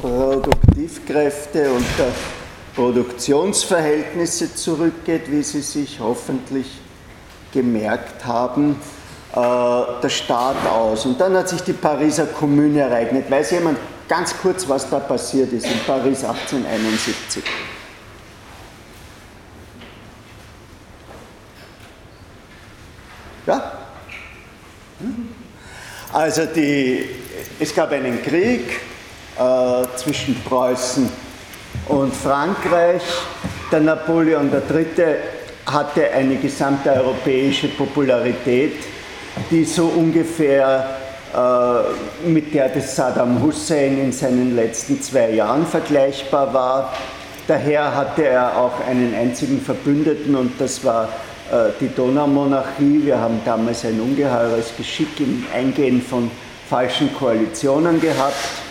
Produktivkräfte und der Produktionsverhältnisse zurückgeht, wie Sie sich hoffentlich gemerkt haben, äh, der Staat aus. Und dann hat sich die Pariser Kommune ereignet. Weiß jemand ganz kurz, was da passiert ist in Paris 1871? Ja? Also die, es gab einen Krieg äh, zwischen Preußen und Frankreich. Der Napoleon III. hatte eine gesamte europäische Popularität, die so ungefähr äh, mit der des Saddam Hussein in seinen letzten zwei Jahren vergleichbar war. Daher hatte er auch einen einzigen Verbündeten und das war äh, die Donaumonarchie. Wir haben damals ein ungeheures Geschick im Eingehen von falschen Koalitionen gehabt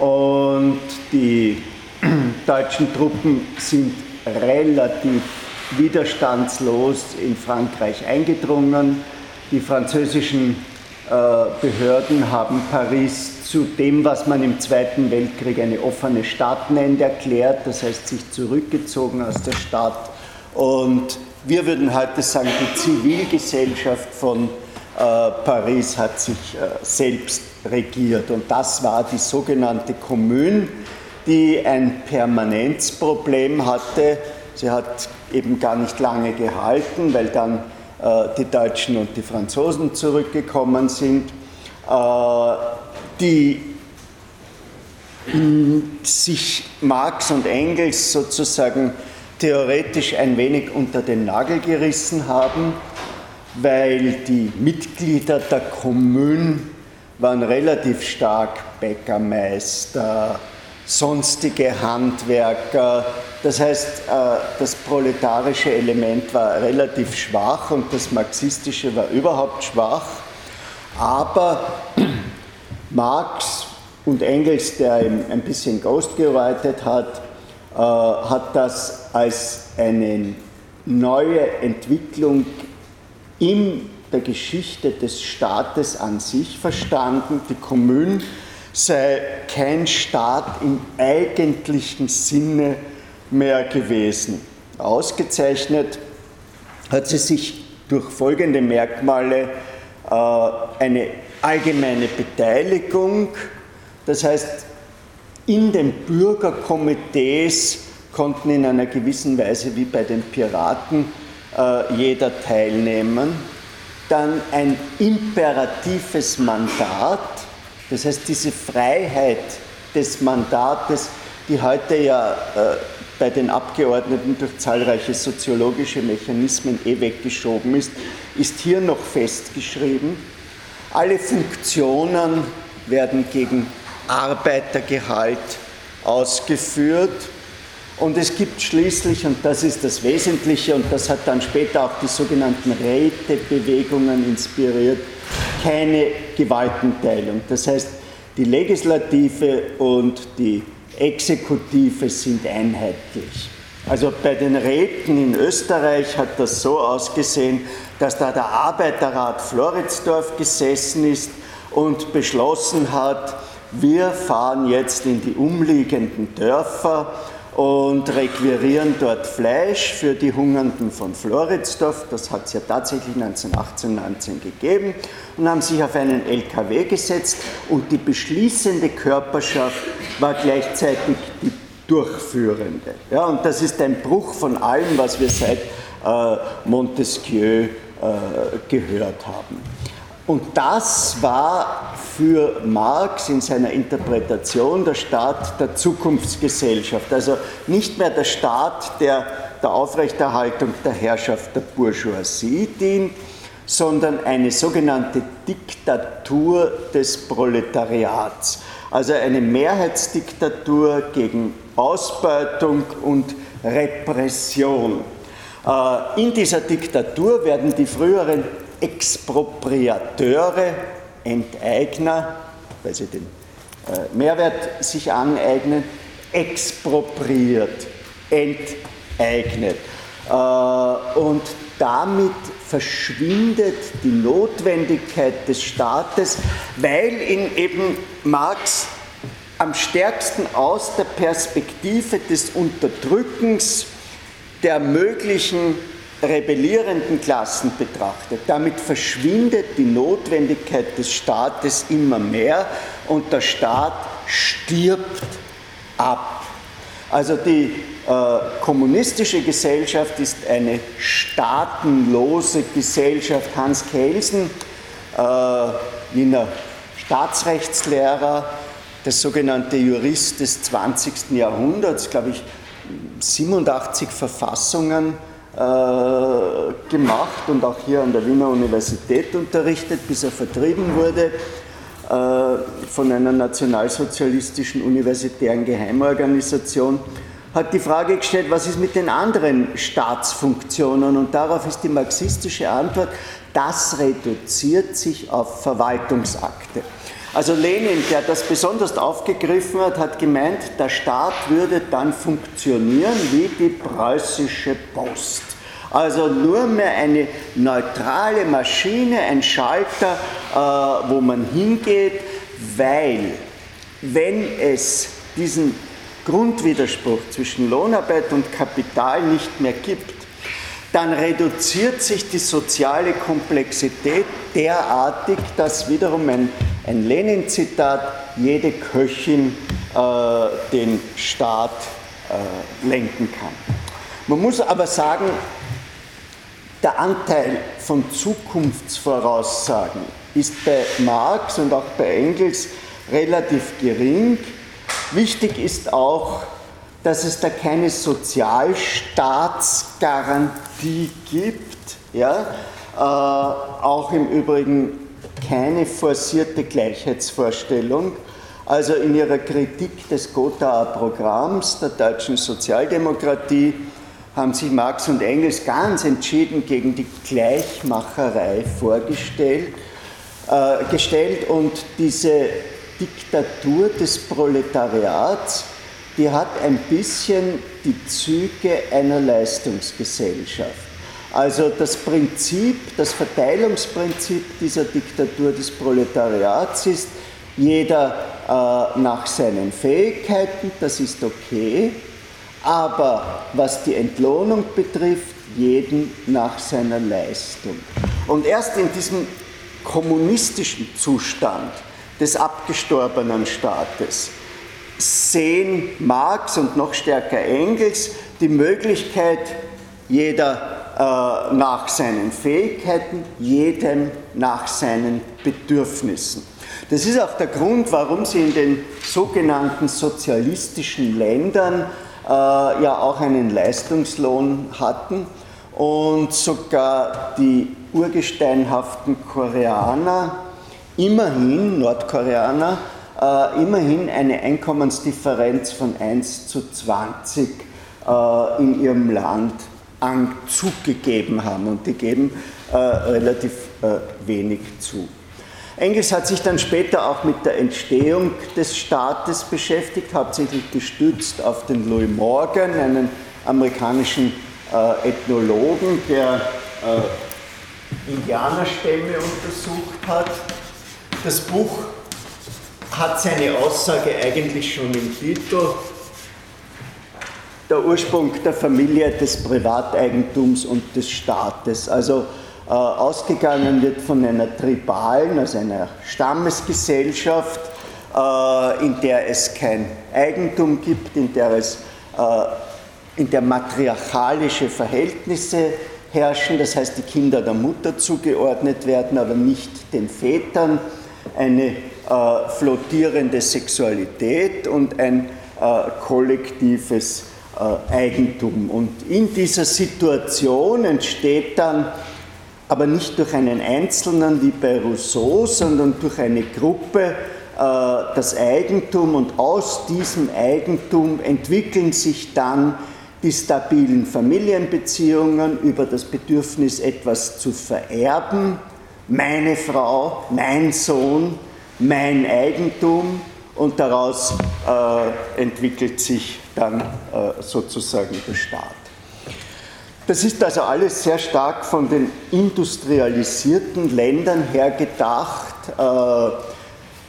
und die deutschen Truppen sind relativ widerstandslos in Frankreich eingedrungen. Die französischen äh, Behörden haben Paris zu dem, was man im Zweiten Weltkrieg eine offene Stadt nennt, erklärt, das heißt sich zurückgezogen aus der Stadt. Und wir würden heute sagen, die Zivilgesellschaft von Paris hat sich äh, selbst regiert. Und das war die sogenannte Kommune, die ein Permanenzproblem hatte. Sie hat eben gar nicht lange gehalten, weil dann äh, die Deutschen und die Franzosen zurückgekommen sind, äh, die sich Marx und Engels sozusagen theoretisch ein wenig unter den Nagel gerissen haben, weil die Mitglieder der Kommune waren relativ stark Bäckermeister, sonstige Handwerker. Das heißt, äh, das proletarische Element war relativ schwach und das marxistische war überhaupt schwach. Aber Marx und Engels, der ein bisschen Ghost gearbeitet hat, äh, hat das als eine neue Entwicklung in der Geschichte des Staates an sich verstanden. Die Kommune sei kein Staat im eigentlichen Sinne mehr gewesen. Ausgezeichnet hat sie sich durch folgende Merkmale äh, eine allgemeine Beteiligung, das heißt in den Bürgerkomitees konnten in einer gewissen Weise wie bei den Piraten äh, jeder teilnehmen. Dann ein imperatives Mandat, das heißt, diese Freiheit des Mandates, die heute ja äh, bei den Abgeordneten durch zahlreiche soziologische Mechanismen eh weggeschoben ist, ist hier noch festgeschrieben. Alle Funktionen werden gegen Arbeitergehalt ausgeführt. Und es gibt schließlich, und das ist das Wesentliche, und das hat dann später auch die sogenannten Rätebewegungen inspiriert, keine Gewaltenteilung. Das heißt, die Legislative und die Exekutive sind einheitlich. Also bei den Räten in Österreich hat das so ausgesehen, dass da der Arbeiterrat Floridsdorf gesessen ist und beschlossen hat, wir fahren jetzt in die umliegenden Dörfer und requirieren dort Fleisch für die Hungernden von Floridsdorf. Das hat es ja tatsächlich 1918, 19 gegeben und haben sich auf einen LKW gesetzt und die beschließende Körperschaft war gleichzeitig die Durchführende. Ja, und das ist ein Bruch von allem, was wir seit äh, Montesquieu äh, gehört haben. Und das war für Marx in seiner Interpretation der Staat der Zukunftsgesellschaft. Also nicht mehr der Staat, der der Aufrechterhaltung der Herrschaft der Bourgeoisie dient, sondern eine sogenannte Diktatur des Proletariats. Also eine Mehrheitsdiktatur gegen Ausbeutung und Repression. Äh, in dieser Diktatur werden die früheren Expropriateure, Enteigner, weil sie den äh, Mehrwert sich aneignen, expropriiert, enteignet. Äh, und damit verschwindet die Notwendigkeit des Staates, weil in eben Marx am stärksten aus der Perspektive des Unterdrückens der möglichen rebellierenden Klassen betrachtet. Damit verschwindet die Notwendigkeit des Staates immer mehr und der Staat stirbt ab. Also die äh, kommunistische Gesellschaft ist eine staatenlose Gesellschaft. Hans Kelsen, äh, Wiener Staatsrechtslehrer, der sogenannte Jurist des 20. Jahrhunderts, glaube ich, 87 Verfassungen gemacht und auch hier an der Wiener Universität unterrichtet, bis er vertrieben wurde äh, von einer nationalsozialistischen universitären Geheimorganisation, hat die Frage gestellt, was ist mit den anderen Staatsfunktionen? Und darauf ist die marxistische Antwort, das reduziert sich auf Verwaltungsakte. Also Lenin, der das besonders aufgegriffen hat, hat gemeint, der Staat würde dann funktionieren wie die preußische Post. Also nur mehr eine neutrale Maschine, ein Schalter, äh, wo man hingeht, weil wenn es diesen Grundwiderspruch zwischen Lohnarbeit und Kapital nicht mehr gibt, dann reduziert sich die soziale Komplexität derartig, dass wiederum ein, ein Lenin-Zitat jede Köchin äh, den Staat äh, lenken kann. Man muss aber sagen, der Anteil von Zukunftsvoraussagen ist bei Marx und auch bei Engels relativ gering. Wichtig ist auch, dass es da keine Sozialstaatsgarantie gibt, ja? Äh, auch im Übrigen keine forcierte Gleichheitsvorstellung. Also in ihrer Kritik des Gothaer Programms der deutschen Sozialdemokratie haben sich Marx und Engels ganz entschieden gegen die Gleichmacherei vorgestellt äh, gestellt und diese Diktatur des Proletariats, die hat ein bisschen die Züge einer Leistungsgesellschaft. Also das Prinzip, das Verteilungsprinzip dieser Diktatur des Proletariats ist, jeder äh, nach seinen Fähigkeiten, das ist okay, aber was die Entlohnung betrifft, jeden nach seiner Leistung. Und erst in diesem kommunistischen Zustand des abgestorbenen Staates sehen Marx und noch stärker Engels die Möglichkeit, jeder nach seinen Fähigkeiten, jedem nach seinen Bedürfnissen. Das ist auch der Grund, warum sie in den sogenannten sozialistischen Ländern äh, ja auch einen Leistungslohn hatten und sogar die urgesteinhaften Koreaner, immerhin, Nordkoreaner, äh, immerhin eine Einkommensdifferenz von 1 zu 20 äh, in ihrem Land zugegeben haben und die geben äh, relativ äh, wenig zu. Engels hat sich dann später auch mit der Entstehung des Staates beschäftigt, hauptsächlich gestützt auf den Louis Morgan, einen amerikanischen äh, Ethnologen, der äh, Indianerstämme untersucht hat. Das Buch hat seine Aussage eigentlich schon im Titel. Der Ursprung der Familie, des Privateigentums und des Staates. Also äh, ausgegangen wird von einer tribalen, also einer Stammesgesellschaft, äh, in der es kein Eigentum gibt, in der es äh, in der matriarchalische Verhältnisse herrschen, das heißt die Kinder der Mutter zugeordnet werden, aber nicht den Vätern, eine äh, flottierende Sexualität und ein äh, kollektives Eigentum. Und in dieser Situation entsteht dann aber nicht durch einen Einzelnen wie bei Rousseau, sondern durch eine Gruppe äh, das Eigentum. Und aus diesem Eigentum entwickeln sich dann die stabilen Familienbeziehungen über das Bedürfnis, etwas zu vererben, meine Frau, mein Sohn, mein Eigentum. Und daraus äh, entwickelt sich dann äh, sozusagen der Staat. Das ist also alles sehr stark von den industrialisierten Ländern her gedacht. Äh,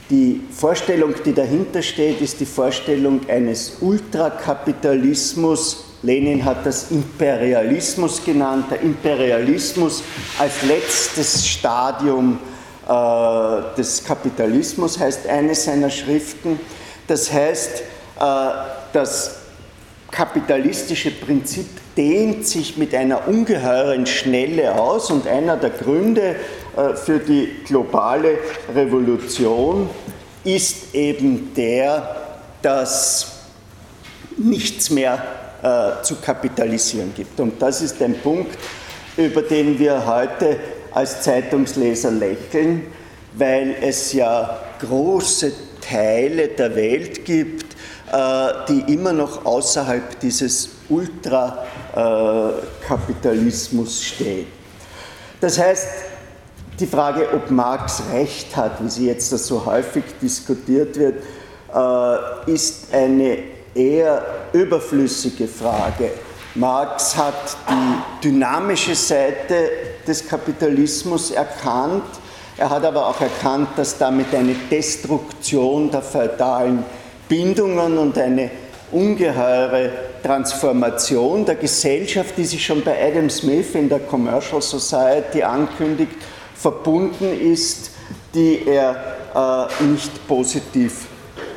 Die Vorstellung, die dahinter steht, ist die Vorstellung eines Ultrakapitalismus. Lenin hat das Imperialismus genannt. Der Imperialismus als letztes Stadium äh, des Kapitalismus heißt eine seiner Schriften. Das heißt, das kapitalistische Prinzip dehnt sich mit einer ungeheuren Schnelle aus und einer der Gründe äh, für die globale Revolution ist eben der, dass nichts mehr äh, zu kapitalisieren gibt. Und das ist ein Punkt, über den wir heute als Zeitungsleser lächeln, weil es ja große Teile der Welt gibt, die immer noch außerhalb dieses Ultrakapitalismus stehen. Das heißt, die Frage, ob Marx recht hat, wie sie jetzt so häufig diskutiert wird, äh, ist eine eher überflüssige Frage. Marx hat die dynamische Seite des Kapitalismus erkannt, er hat aber auch erkannt, dass damit eine Destruktion der feudalen Bindungen und eine ungeheure Transformation der Gesellschaft, die sich schon bei Adam Smith in der Commercial Society ankündigt, verbunden ist, die er äh, nicht positiv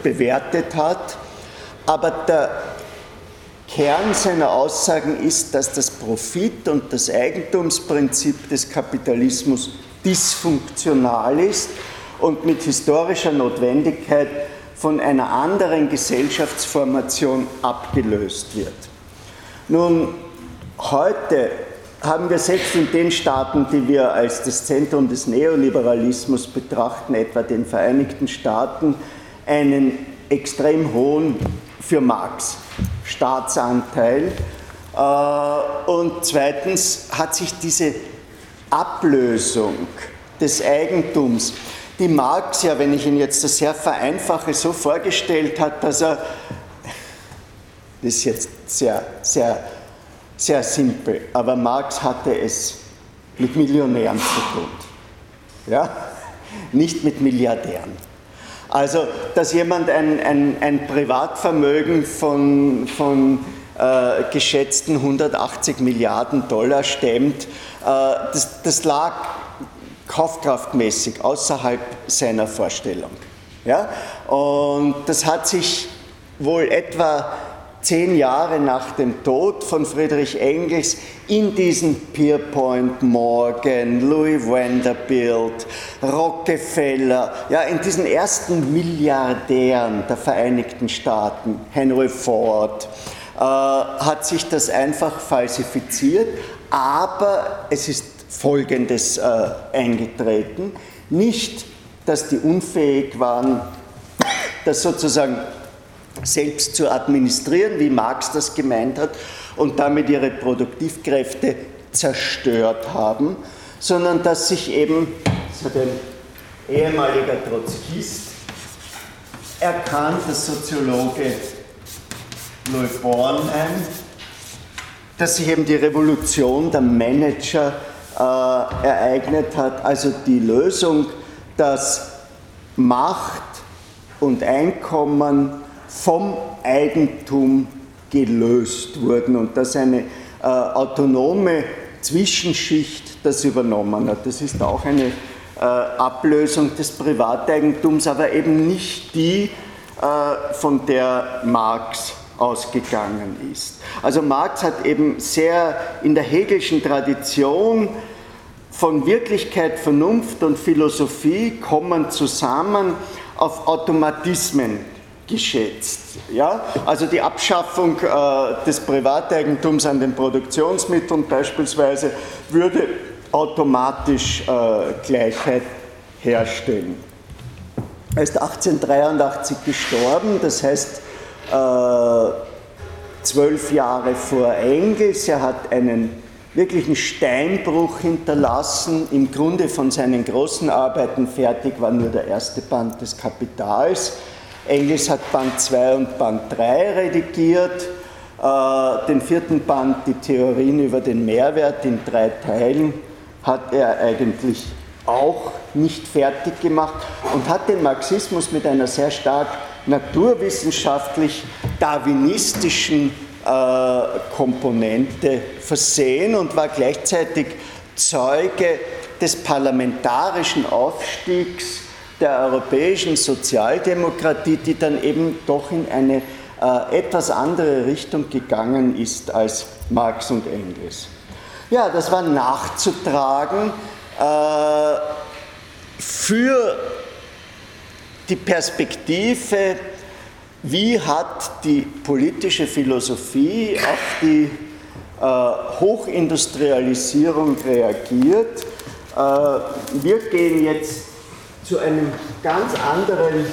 bewertet hat. Aber der Kern seiner Aussagen ist, dass das Profit- und das Eigentumsprinzip des Kapitalismus dysfunktional ist und mit historischer Notwendigkeit von einer anderen Gesellschaftsformation abgelöst wird. Nun, heute haben wir selbst in den Staaten, die wir als das Zentrum des Neoliberalismus betrachten, etwa den Vereinigten Staaten, einen extrem hohen, für Marx, Staatsanteil. Äh, und zweitens hat sich diese Ablösung des Eigentums, die Marx ja, wenn ich ihn jetzt sehr vereinfache, so vorgestellt hat, dass er, das ist jetzt sehr, sehr, sehr simpel, aber Marx hatte es mit Millionären zu tun, ja? nicht mit Milliardären. Also, dass jemand ein, ein, ein Privatvermögen von, von äh, geschätzten 180 Milliarden Dollar stemmt, äh, das, das lag kaufkraftmäßig außerhalb seiner Vorstellung. Ja? Und das hat sich wohl etwa zehn Jahre nach dem Tod von Friedrich Engels in diesen Pierpoint Morgan, Louis Vanderbilt, Rockefeller, ja, in diesen ersten Milliardären der Vereinigten Staaten, Henry Ford, äh, hat sich das einfach falsifiziert, aber es ist Folgendes äh, eingetreten. Nicht, dass die unfähig waren, das sozusagen selbst zu administrieren, wie Marx das gemeint hat, und damit ihre Produktivkräfte zerstört haben, sondern dass sich eben, das hat ein ehemaliger Trotzkist erkannt, der Soziologe Louis Bornheim, dass sich eben die Revolution der Manager ereignet hat, also die Lösung, dass Macht und Einkommen vom Eigentum gelöst wurden und dass eine äh, autonome Zwischenschicht das übernommen hat. Das ist auch eine äh, Ablösung des Privateigentums, aber eben nicht die, äh, von der Marx ausgegangen ist. Also Marx hat eben sehr in der Hegelschen Tradition von Wirklichkeit, Vernunft und Philosophie kommen zusammen auf Automatismen geschätzt. Ja? Also die Abschaffung äh, des Privateigentums an den Produktionsmitteln beispielsweise würde automatisch äh, Gleichheit herstellen. Er ist 1883 gestorben, das heißt zwölf Jahre vor Engels. Er hat einen wirklichen Steinbruch hinterlassen. Im Grunde von seinen großen Arbeiten fertig war nur der erste Band des Kapitals. Engels hat Band 2 und Band 3 redigiert. Äh, den vierten Band, die Theorien über den Mehrwert in drei Teilen, hat er eigentlich auch nicht fertig gemacht und hat den Marxismus mit einer sehr stark naturwissenschaftlich darwinistischen äh, Komponente versehen und war gleichzeitig Zeuge des parlamentarischen Aufstiegs der europäischen Sozialdemokratie, die dann eben doch in eine äh, etwas andere Richtung gegangen ist als Marx und Engels. Ja, das war nachzutragen äh, für die Perspektive, wie hat die politische Philosophie auf die äh, Hochindustrialisierung reagiert. Äh, wir gehen jetzt zu einem ganz anderen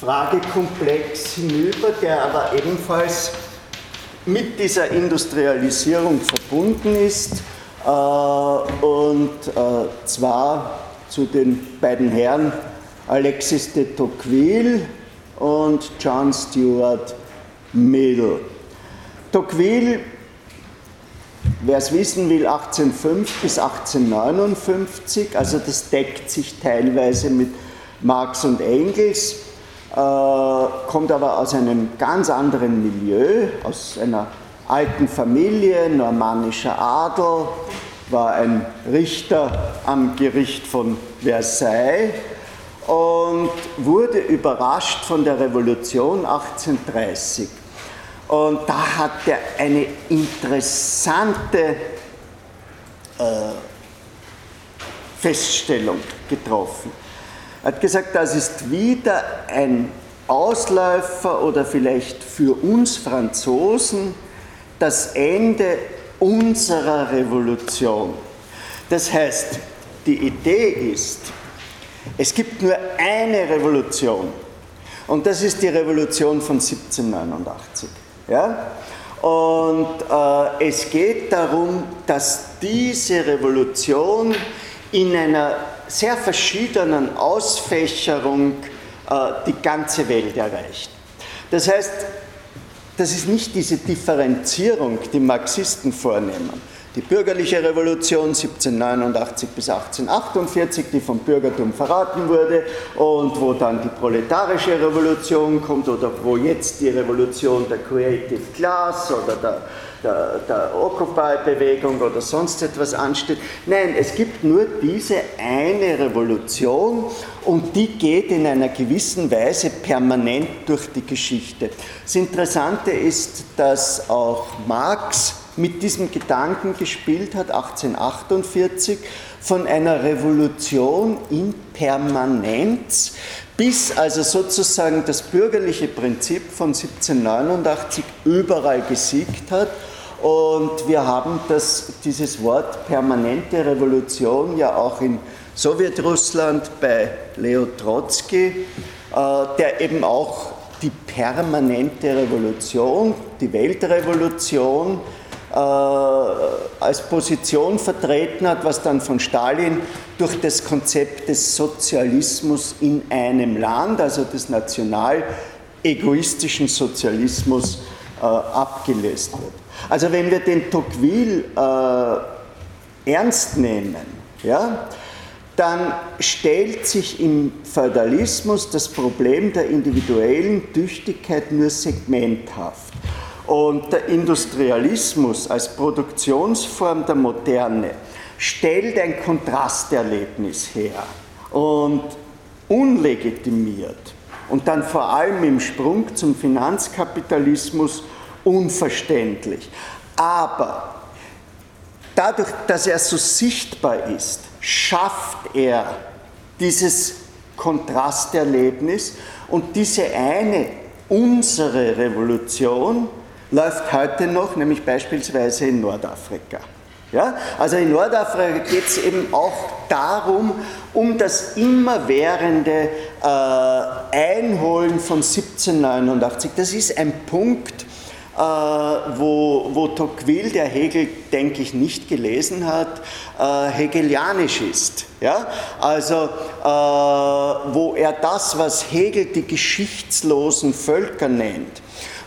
Fragekomplex hinüber, der aber ebenfalls mit dieser Industrialisierung verbunden ist, äh, und äh, zwar zu den beiden Herren Alexis de Tocqueville und John Stuart Mill. Tocqueville, wer es wissen will, 1805 bis 1859, also das deckt sich teilweise mit Marx und Engels, äh, kommt aber aus einem ganz anderen Milieu, aus einer alten Familie, normannischer Adel, war ein Richter am Gericht von Versailles und wurde überrascht von der Revolution 1830. Und da hat er eine interessante äh, Feststellung getroffen. Er hat gesagt, das ist wieder ein Ausläufer oder vielleicht für uns Franzosen das Ende unserer Revolution. Das heißt, die Idee ist, es gibt nur eine Revolution und das ist die Revolution von 1789. Ja? Und äh, es geht darum, dass diese Revolution in einer sehr verschiedenen Ausfächerung äh, die ganze Welt erreicht. Das heißt, das ist nicht diese Differenzierung, die Marxisten vornehmen. Die bürgerliche Revolution 1789 bis 1848, die vom Bürgertum verraten wurde und wo dann die proletarische Revolution kommt oder wo jetzt die Revolution der Creative Class oder der, der, der Occupy-Bewegung oder sonst etwas ansteht. Nein, es gibt nur diese eine Revolution und die geht in einer gewissen Weise permanent durch die Geschichte. Das Interessante ist, dass auch Marx mit diesem Gedanken gespielt hat, 1848, von einer Revolution in Permanenz, bis also sozusagen das bürgerliche Prinzip von 1789 überall gesiegt hat. Und wir haben das, dieses Wort permanente Revolution ja auch in Sowjetrussland bei Leo Trotzki, äh, der eben auch die permanente Revolution, die Weltrevolution, als Position vertreten hat, was dann von Stalin durch das Konzept des Sozialismus in einem Land, also des national egoistischen Sozialismus, äh, abgelöst wird. Also wenn wir den Tocqueville äh, ernst nehmen, ja, dann stellt sich im Feudalismus das Problem der individuellen Tüchtigkeit nur segmenthaft. Und der Industrialismus als Produktionsform der Moderne stellt ein Kontrasterlebnis her und unlegitimiert und dann vor allem im Sprung zum Finanzkapitalismus unverständlich. Aber dadurch, dass er so sichtbar ist, schafft er dieses Kontrasterlebnis und diese eine, unsere Revolution, läuft heute noch, nämlich beispielsweise in Nordafrika. Ja? Also in Nordafrika geht es eben auch darum, um das immerwährende äh, Einholen von 1789. Das ist ein Punkt, äh, wo, wo Tocqueville, der Hegel, denke ich, nicht gelesen hat, äh, hegelianisch ist. Ja? Also, äh, wo er das, was Hegel die geschichtslosen Völker nennt,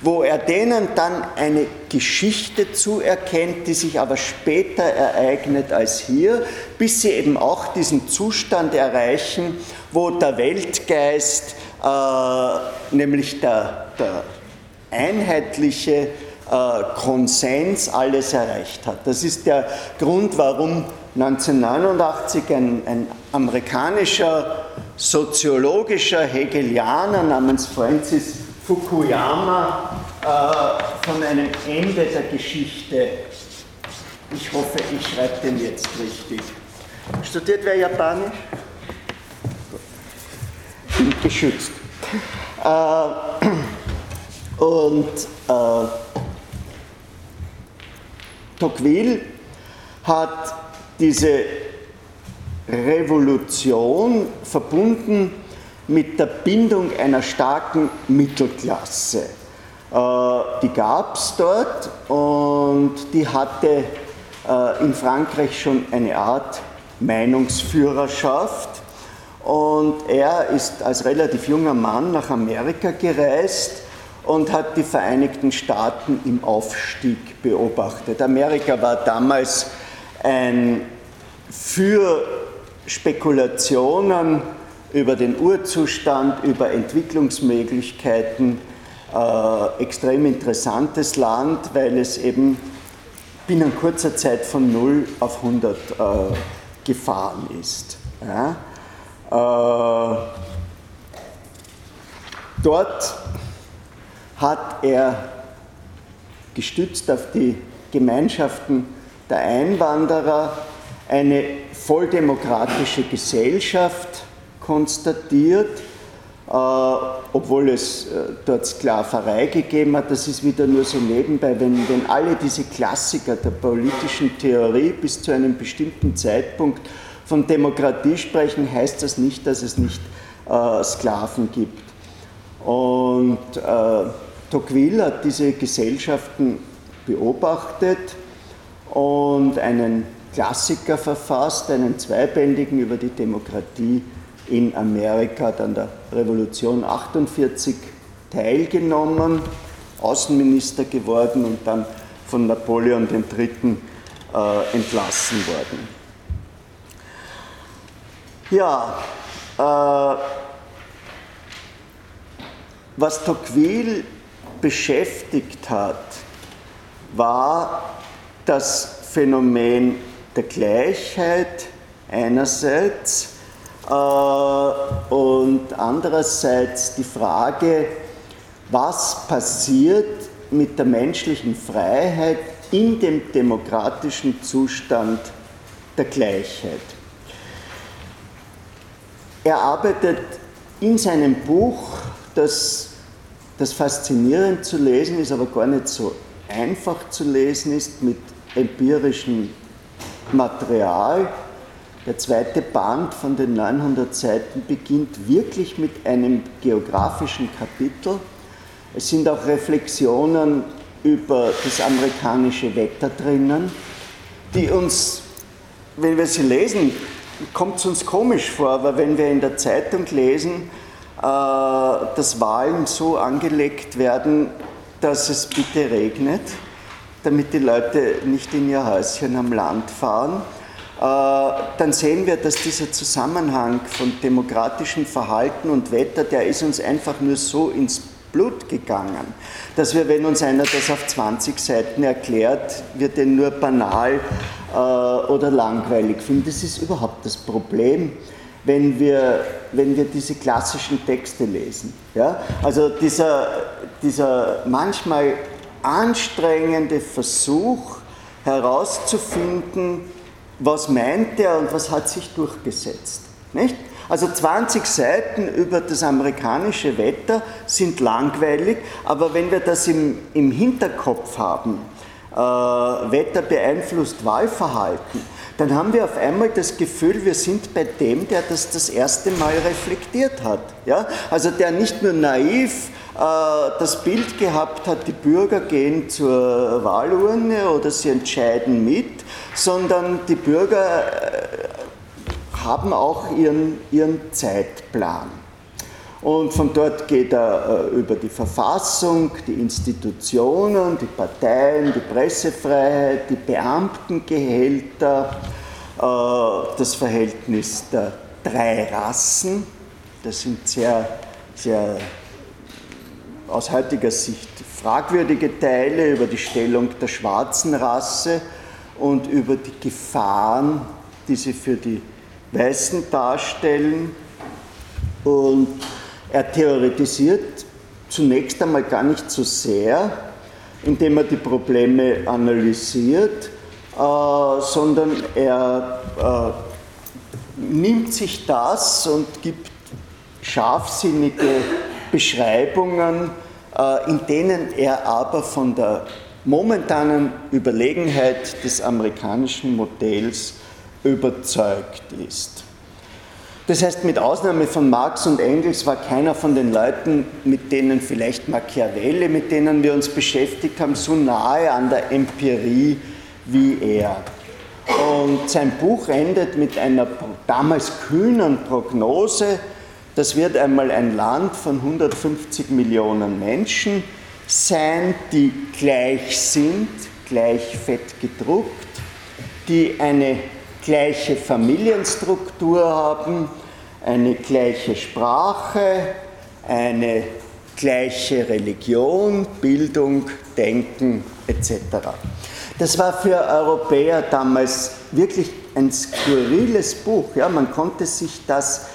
wo er denen dann eine Geschichte zuerkennt, die sich aber später ereignet als hier, bis sie eben auch diesen Zustand erreichen, wo der Weltgeist, äh, nämlich der, der einheitliche äh, Konsens alles erreicht hat. Das ist der Grund, warum 1989 ein, ein amerikanischer soziologischer Hegelianer namens Francis Fukuyama äh, von einem Ende der Geschichte, ich hoffe, ich schreibe den jetzt richtig. Studiert wer Japanisch? Bin geschützt. Äh, und äh, Tocqueville hat diese Revolution verbunden mit der Bindung einer starken Mittelklasse. Äh, die gab es dort und die hatte äh, in Frankreich schon eine Art Meinungsführerschaft. Und er ist als relativ junger Mann nach Amerika gereist und hat die Vereinigten Staaten im Aufstieg beobachtet. Amerika war damals ein für Spekulationen über den Urzustand, über Entwicklungsmöglichkeiten äh, extrem interessantes Land, weil es eben binnen kurzer Zeit von 0 auf 100 äh, gefahren ist. Ja? Äh, dort hat er gestützt auf die Gemeinschaften der Einwanderer eine volldemokratische Gesellschaft konstatiert, äh, obwohl es äh, dort Sklaverei gegeben hat. Das ist wieder nur so nebenbei, wenn, wenn alle diese Klassiker der politischen Theorie bis zu einem bestimmten Zeitpunkt von Demokratie sprechen, heißt das nicht, dass es nicht äh, Sklaven gibt. Und äh, Tocqueville hat diese Gesellschaften beobachtet und einen Klassiker verfasst, einen zweibändigen über die Demokratie in Amerika, dann der Revolution 48 teilgenommen, Außenminister geworden und dann von Napoleon III. Äh, entlassen worden. Ja, äh, was Tocqueville beschäftigt hat, war das Phänomen der Gleichheit einerseits und andererseits die Frage, was passiert mit der menschlichen Freiheit in dem demokratischen Zustand der Gleichheit. Er arbeitet in seinem Buch, das, das faszinierend zu lesen ist, aber gar nicht so einfach zu lesen ist, mit empirischem Material. Der zweite Band von den 900 Seiten beginnt wirklich mit einem geografischen Kapitel. Es sind auch Reflexionen über das amerikanische Wetter drinnen, die uns, wenn wir sie lesen, kommt es uns komisch vor, weil wenn wir in der Zeitung lesen, äh, dass Wahlen so angelegt werden, dass es bitte regnet, damit die Leute nicht in ihr Häuschen am Land fahren, dann sehen wir, dass dieser Zusammenhang von demokratischem Verhalten und Wetter, der ist uns einfach nur so ins Blut gegangen, dass wir, wenn uns einer das auf 20 Seiten erklärt, wir den nur banal äh, oder langweilig finden. Das ist überhaupt das Problem, wenn wir, wenn wir diese klassischen Texte lesen. Ja? Also dieser, dieser manchmal anstrengende Versuch herauszufinden, was meint er und was hat sich durchgesetzt. Nicht? Also 20 Seiten über das amerikanische Wetter sind langweilig, aber wenn wir das im, im Hinterkopf haben, äh, Wetter beeinflusst Wahlverhalten, dann haben wir auf einmal das Gefühl, wir sind bei dem, der das das erste Mal reflektiert hat. Ja? Also der nicht nur naiv das Bild gehabt hat, die Bürger gehen zur Wahlurne oder sie entscheiden mit, sondern die Bürger äh, haben auch ihren, ihren Zeitplan. Und von dort geht er äh, über die Verfassung, die Institutionen, die Parteien, die Pressefreiheit, die Beamtengehälter, äh, das Verhältnis der drei Rassen. Das sind sehr, sehr aus heutiger Sicht fragwürdige Teile über die Stellung der schwarzen Rasse und über die Gefahren, die sie für die Weißen darstellen. Und er theoretisiert zunächst einmal gar nicht so sehr, indem er die Probleme analysiert, äh, sondern er äh, nimmt sich das und gibt scharfsinnige Beschreibungen, äh, in denen er aber von der momentanen Überlegenheit des amerikanischen Modells überzeugt ist. Das heißt, mit Ausnahme von Marx und Engels war keiner von den Leuten, mit denen vielleicht Machiavelli, mit denen wir uns beschäftigt haben, so nahe an der Empirie wie er. Und sein Buch endet mit einer damals kühnen Prognose, das wird einmal ein Land von 150 Millionen Menschen sein, die gleich sind, gleich fett gedruckt, die eine gleiche Familienstruktur haben, eine gleiche Sprache, eine gleiche Religion, Bildung, Denken etc. Das war für Europäer damals wirklich ein skurriles Buch. Ja, man konnte sich das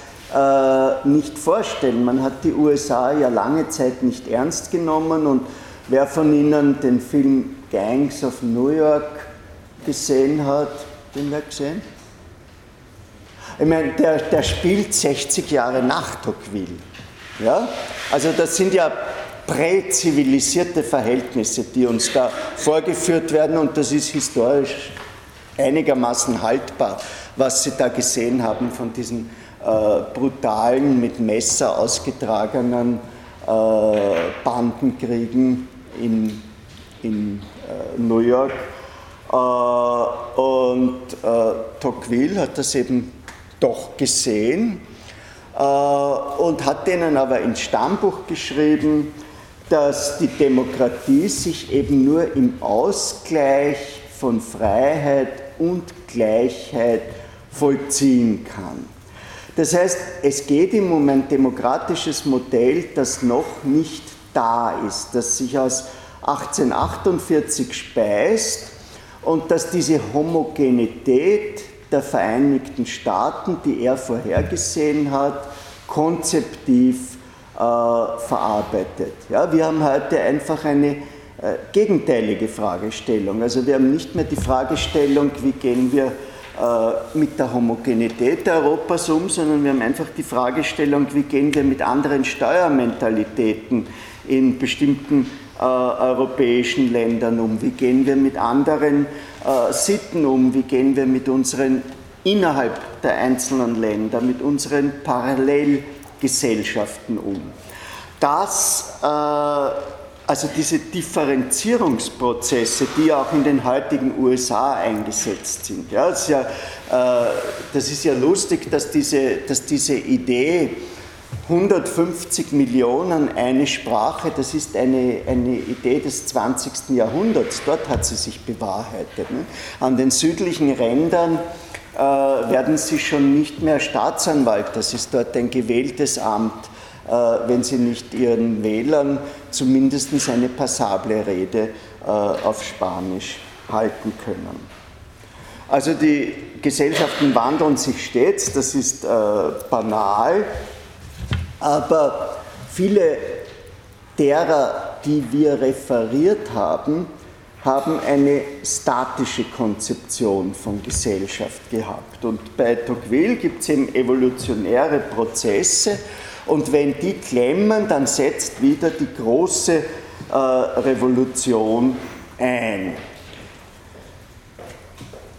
nicht vorstellen. Man hat die USA ja lange Zeit nicht ernst genommen und wer von Ihnen den Film Gangs of New York gesehen hat, den wer gesehen? Ich meine, der, der spielt 60 Jahre nach Tocqueville. Ja? Also das sind ja präzivilisierte Verhältnisse, die uns da vorgeführt werden und das ist historisch einigermaßen haltbar, was Sie da gesehen haben von diesen äh, brutalen, mit Messer ausgetragenen äh, Bandenkriegen in, in äh, New York. Äh, und äh, Tocqueville hat das eben doch gesehen äh, und hat denen aber ins Stammbuch geschrieben, dass die Demokratie sich eben nur im Ausgleich von Freiheit und Gleichheit vollziehen kann. Das heißt, es geht um ein demokratisches Modell, das noch nicht da ist, das sich aus 1848 speist und dass diese Homogenität der Vereinigten Staaten, die er vorhergesehen hat, konzeptiv äh, verarbeitet. Ja, wir haben heute einfach eine äh, gegenteilige Fragestellung. Also wir haben nicht mehr die Fragestellung, wie gehen wir mit der Homogenität Europas um, sondern wir haben einfach die Fragestellung, wie gehen wir mit anderen Steuermentalitäten in bestimmten äh, europäischen Ländern um, wie gehen wir mit anderen äh, Sitten um, wie gehen wir mit unseren innerhalb der einzelnen Länder, mit unseren Parallelgesellschaften um. Das äh, also diese Differenzierungsprozesse, die auch in den heutigen USA eingesetzt sind. Ja, das, ist ja, äh, das ist ja lustig, dass diese, dass diese Idee, 150 Millionen eine Sprache, das ist eine, eine Idee des 20. Jahrhunderts. Dort hat sie sich bewahrheitet. Ne? An den südlichen Rändern äh, werden sie schon nicht mehr Staatsanwalt, das ist dort ein gewähltes Amt wenn sie nicht ihren Wählern zumindest eine passable Rede äh, auf Spanisch halten können. Also die Gesellschaften wandeln sich stets, das ist äh, banal, aber viele derer, die wir referiert haben, haben eine statische Konzeption von Gesellschaft gehabt. Und bei Tocqueville gibt es eben evolutionäre Prozesse und wenn die klemmen, dann setzt wieder die große äh, Revolution ein.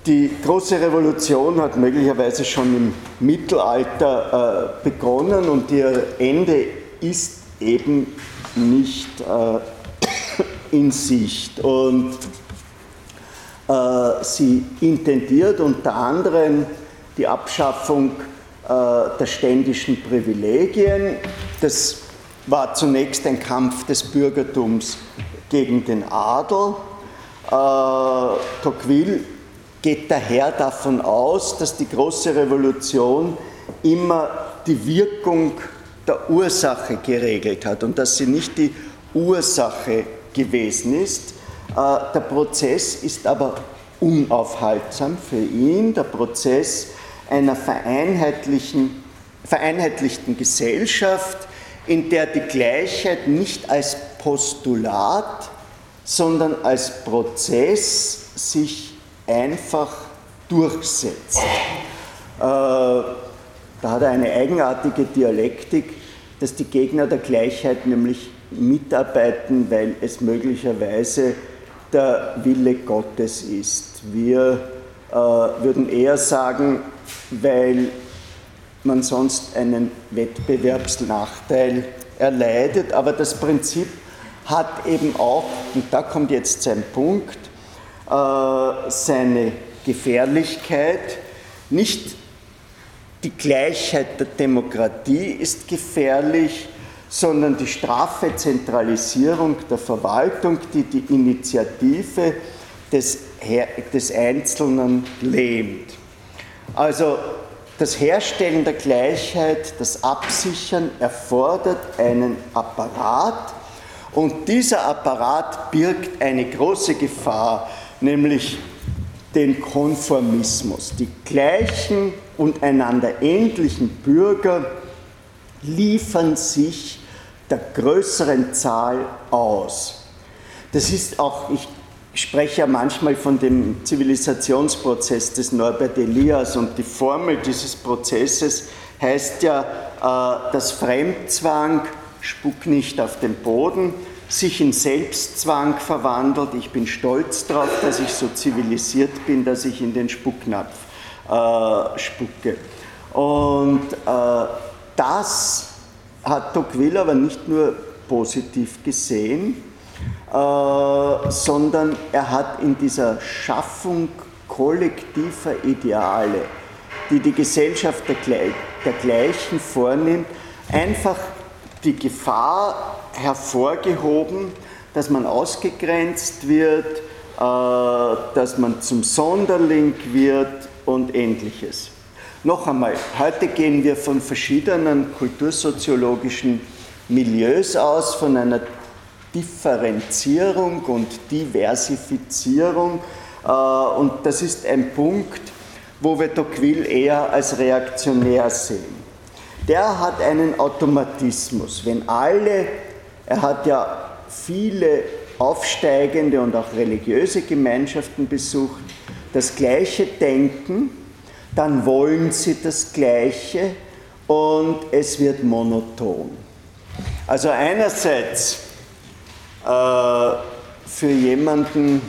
die große Revolution hat möglicherweise schon im Mittelalter äh, begonnen und ihr Ende ist eben nicht äh, in Sicht. Und sie intendiert unter anderem die Abschaffung der ständischen Privilegien. Das war zunächst ein Kampf des Bürgertums gegen den Adel. Äh, Tocqueville geht daher davon aus, dass die große Revolution immer die Wirkung der Ursache geregelt hat und dass sie nicht die Ursache gewesen ist. Äh, der Prozess ist aber unaufhaltsam für ihn, der Prozess einer vereinheitlichen, vereinheitlichten Gesellschaft, in der die Gleichheit nicht als Postulat, sondern als Prozess sich einfach durchsetzt. Äh, da hat er eine eigenartige Dialektik, dass die Gegner der Gleichheit nämlich mitarbeiten, weil es möglicherweise der Wille Gottes ist. Wir äh, würden eher sagen, weil man sonst einen Wettbewerbsnachteil erleidet, aber das Prinzip hat eben auch, und da kommt jetzt sein Punkt, äh, seine Gefährlichkeit. Nicht die Gleichheit der Demokratie ist gefährlich, sondern die straffe Zentralisierung der Verwaltung, die die Initiative des, des Einzelnen lähmt. Also das Herstellen der Gleichheit, das Absichern erfordert einen Apparat und dieser Apparat birgt eine große Gefahr, nämlich den Konformismus. Die gleichen und einander ähnlichen Bürger liefern sich der größeren Zahl aus. Das ist auch, ich spreche ja manchmal von dem Zivilisationsprozess des Norbert Elias und die Formel dieses Prozesses heißt ja, äh, dass Fremdzwang, spuck nicht auf den Boden, sich in Selbstzwang verwandelt. Ich bin stolz darauf, dass ich so zivilisiert bin, dass ich in den Spucknapf äh, spucke. Und äh, das hat Tocqueville aber nicht nur positiv gesehen, äh, sondern er hat in dieser Schaffung kollektiver Ideale, die die Gesellschaft der, Gleichen vornimmt, einfach die Gefahr hervorgehoben, dass man ausgegrenzt wird, äh, dass man zum Sonderling wird und ähnliches. Noch einmal, heute gehen wir von verschiedenen kultursoziologischen Milieus aus, von einer Differenzierung und Diversifizierung. Äh, und das ist ein Punkt, wo wir Tocqueville eher als reaktionär sehen. Der hat einen Automatismus. Wenn alle, er hat ja viele aufsteigende und auch religiöse Gemeinschaften besucht, das Gleiche denken, dann wollen sie das Gleiche und es wird monoton. Also einerseits für jemanden,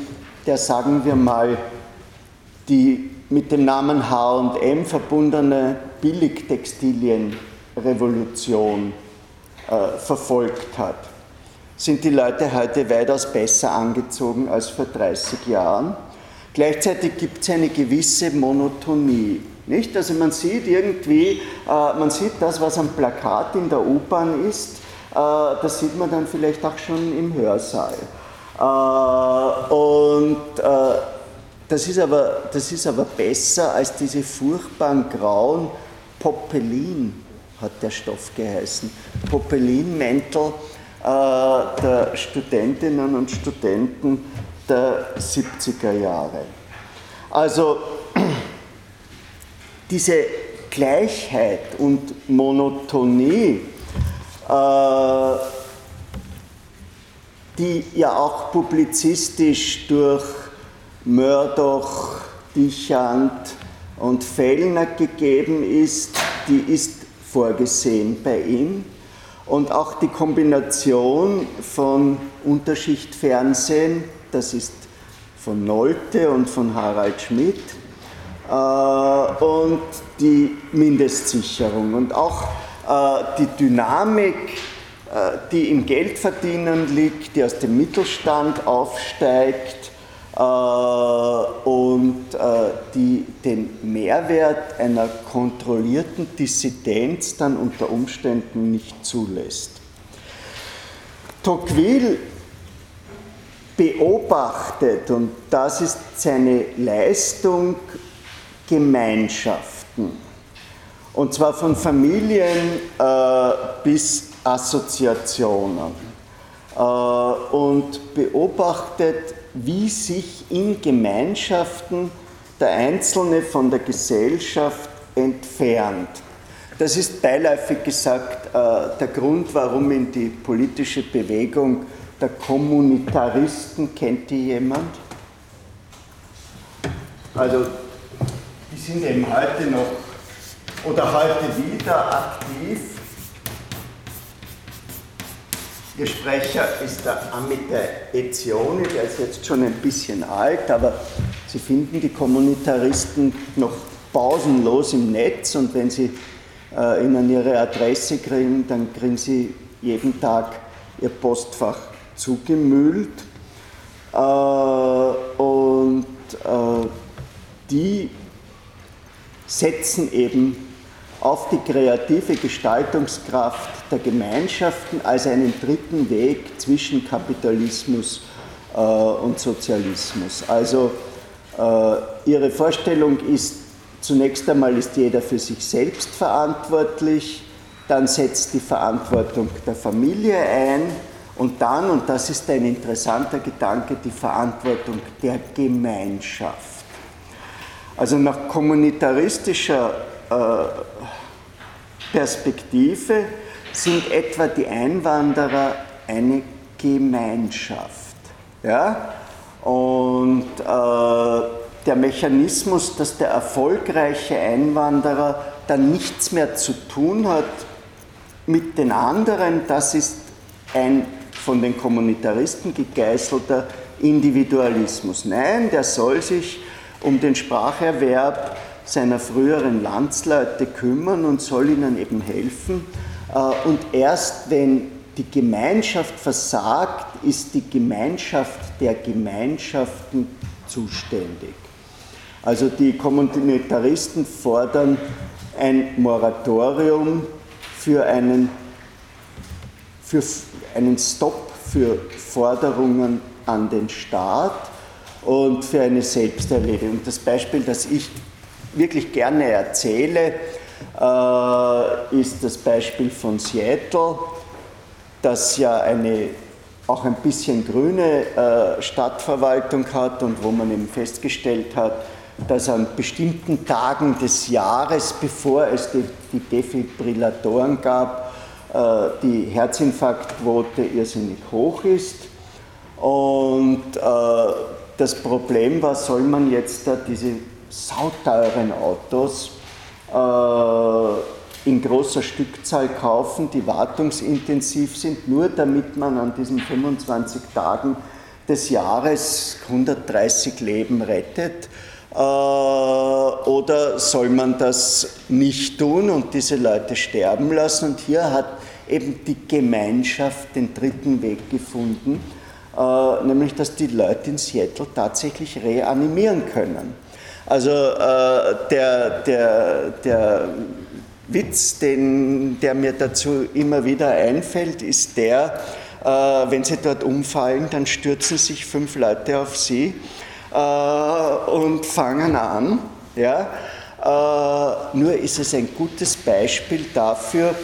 der sagen wir mal die mit dem Namen HM verbundene Billigtextilienrevolution äh, verfolgt hat, sind die Leute heute weitaus besser angezogen als vor 30 Jahren. Gleichzeitig gibt es eine gewisse Monotonie. Nicht? Also man sieht irgendwie, äh, man sieht das, was am Plakat in der U-Bahn ist, äh, das sieht man dann vielleicht auch schon im Hörsaal. Äh, und äh, das, ist aber, das ist aber besser als diese furchtbaren grauen Popelin, hat der Stoff geheißen. Popelin-Mäntel äh, der Studentinnen und Studenten der 70er Jahre. Also diese Gleichheit und Monotonie, äh, die ja auch publizistisch durch Murdoch, Dichand und Fellner gegeben ist, die ist vorgesehen bei ihm. Und auch die Kombination von Unterschichtfernsehen, das ist von Nolte und von Harald Schmidt, äh, und die Mindestsicherung. Und auch äh, die Dynamik, äh, die im Geldverdienen liegt, die aus dem Mittelstand aufsteigt und die den Mehrwert einer kontrollierten Dissidenz dann unter Umständen nicht zulässt. Tocqueville beobachtet, und das ist seine Leistung, Gemeinschaften. Und zwar von Familien äh, bis Assoziationen. Äh, und beobachtet, wie sich in Gemeinschaften der Einzelne von der Gesellschaft entfernt. Das ist beiläufig gesagt äh, der Grund, warum in die politische Bewegung der Kommunitaristen, kennt die jemand? Also, die sind eben heute noch oder heute wieder aktiv. Ihr Sprecher ist der Amita Ezioni, der ist jetzt schon ein bisschen alt, aber Sie finden die Kommunitaristen noch pausenlos im Netz und wenn Sie äh, ihnen ihre Adresse kriegen, dann kriegen Sie jeden Tag Ihr Postfach zugemüllt. Äh, und äh, die setzen eben auf die kreative Gestaltungskraft der Gemeinschaften als einen dritten Weg zwischen Kapitalismus äh, und Sozialismus. Also ihre Vorstellung ist, zunächst einmal ist jeder für sich selbst verantwortlich, dann setzt die Verantwortung der Familie ein, und dann, und das ist ein interessanter Gedanke, die Verantwortung der Gemeinschaft. Also nach kommunitaristischer äh, Perspektive sind etwa die Einwanderer eine Gemeinschaft. Ja? Und äh, der Mechanismus, dass der erfolgreiche Einwanderer dann nichts mehr zu tun hat mit den anderen, das ist ein von den Kommunitaristen gegeißelter Individualismus. Nein, der soll sich um den Spracherwerb seiner früheren Landsleute kümmern und soll ihnen eben helfen. Äh, und erst wenn die Gemeinschaft versagt, ist die Gemeinschaft der Gemeinschaften zuständig. Also die Kommunitaristen fordern ein Moratorium für einen, für einen Stopp für Forderungen an den Staat und für eine Selbsterledigung. Das Beispiel, das ich wirklich gerne erzähle, äh, ist das Beispiel von Seattle, das ja eine auch ein bisschen grüne äh, Stadtverwaltung hat und wo man eben festgestellt hat, dass an bestimmten Tagen des Jahres, bevor es die, Defibrillatoren gab, äh, die Herzinfarktquote irrsinnig hoch ist. Und das Problem war, soll man jetzt da diese sauteuren Autos äh, in großer Stückzahl kaufen, die wartungsintensiv sind, nur damit man an diesen 25 Tagen des Jahres 130 Leben rettet? Oder soll man das nicht tun und diese Leute sterben lassen? Und hier hat eben die Gemeinschaft den dritten Weg gefunden, äh, nämlich dass die Leute in Seattle tatsächlich reanimieren können. Also äh, der, der, der Witz, den, der mir dazu immer wieder einfällt, ist der, äh, wenn sie dort umfallen, dann stürzen sich fünf Leute auf sie äh, und fangen an. Ja? Äh, nur ist es ein gutes Beispiel dafür,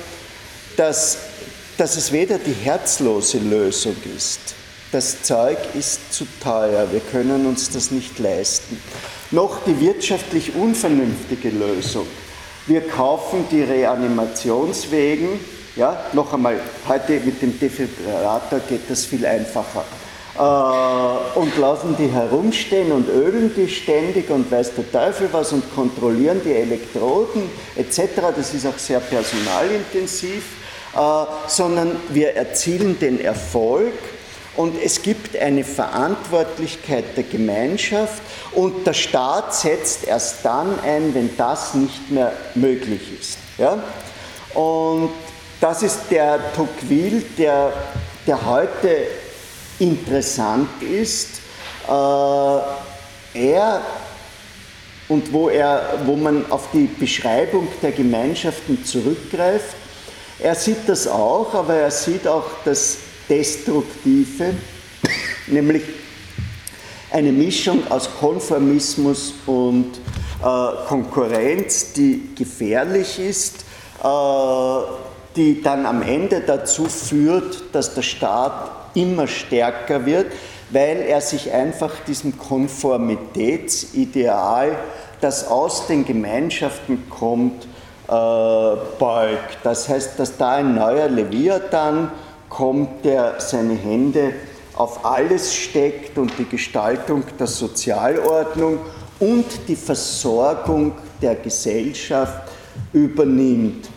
dass, dass es weder die herzlose Lösung ist, das Zeug ist zu teuer, wir können uns das nicht leisten, noch die wirtschaftlich unvernünftige Lösung. Wir kaufen die Reanimationswegen, ja, noch einmal, heute mit dem Defibrillator geht das viel einfacher. Äh, und lassen die herumstehen und ölen die ständig und weiß der Teufel was und kontrollieren die Elektroden etc. Das ist auch sehr personalintensiv. Äh, sondern wir erzielen den Erfolg und es gibt eine Verantwortlichkeit der Gemeinschaft und der Staat setzt erst dann ein, wenn das nicht mehr möglich ist. Ja? Und das ist der Tocqueville, der, der heute interessant ist. Äh, er und wo, er, wo man auf die Beschreibung der Gemeinschaften zurückgreift, er sieht das auch, aber er sieht auch das Destruktive, nämlich eine Mischung aus Konformismus und äh, Konkurrenz, die gefährlich ist, äh, die dann am Ende dazu führt, dass der Staat immer stärker wird, weil er sich einfach diesem Konformitätsideal, das aus den Gemeinschaften kommt, äh, beugt. Das heißt, dass da ein neuer Leviathan kommt, der seine Hände auf alles steckt und die Gestaltung der Sozialordnung und die Versorgung der Gesellschaft übernimmt.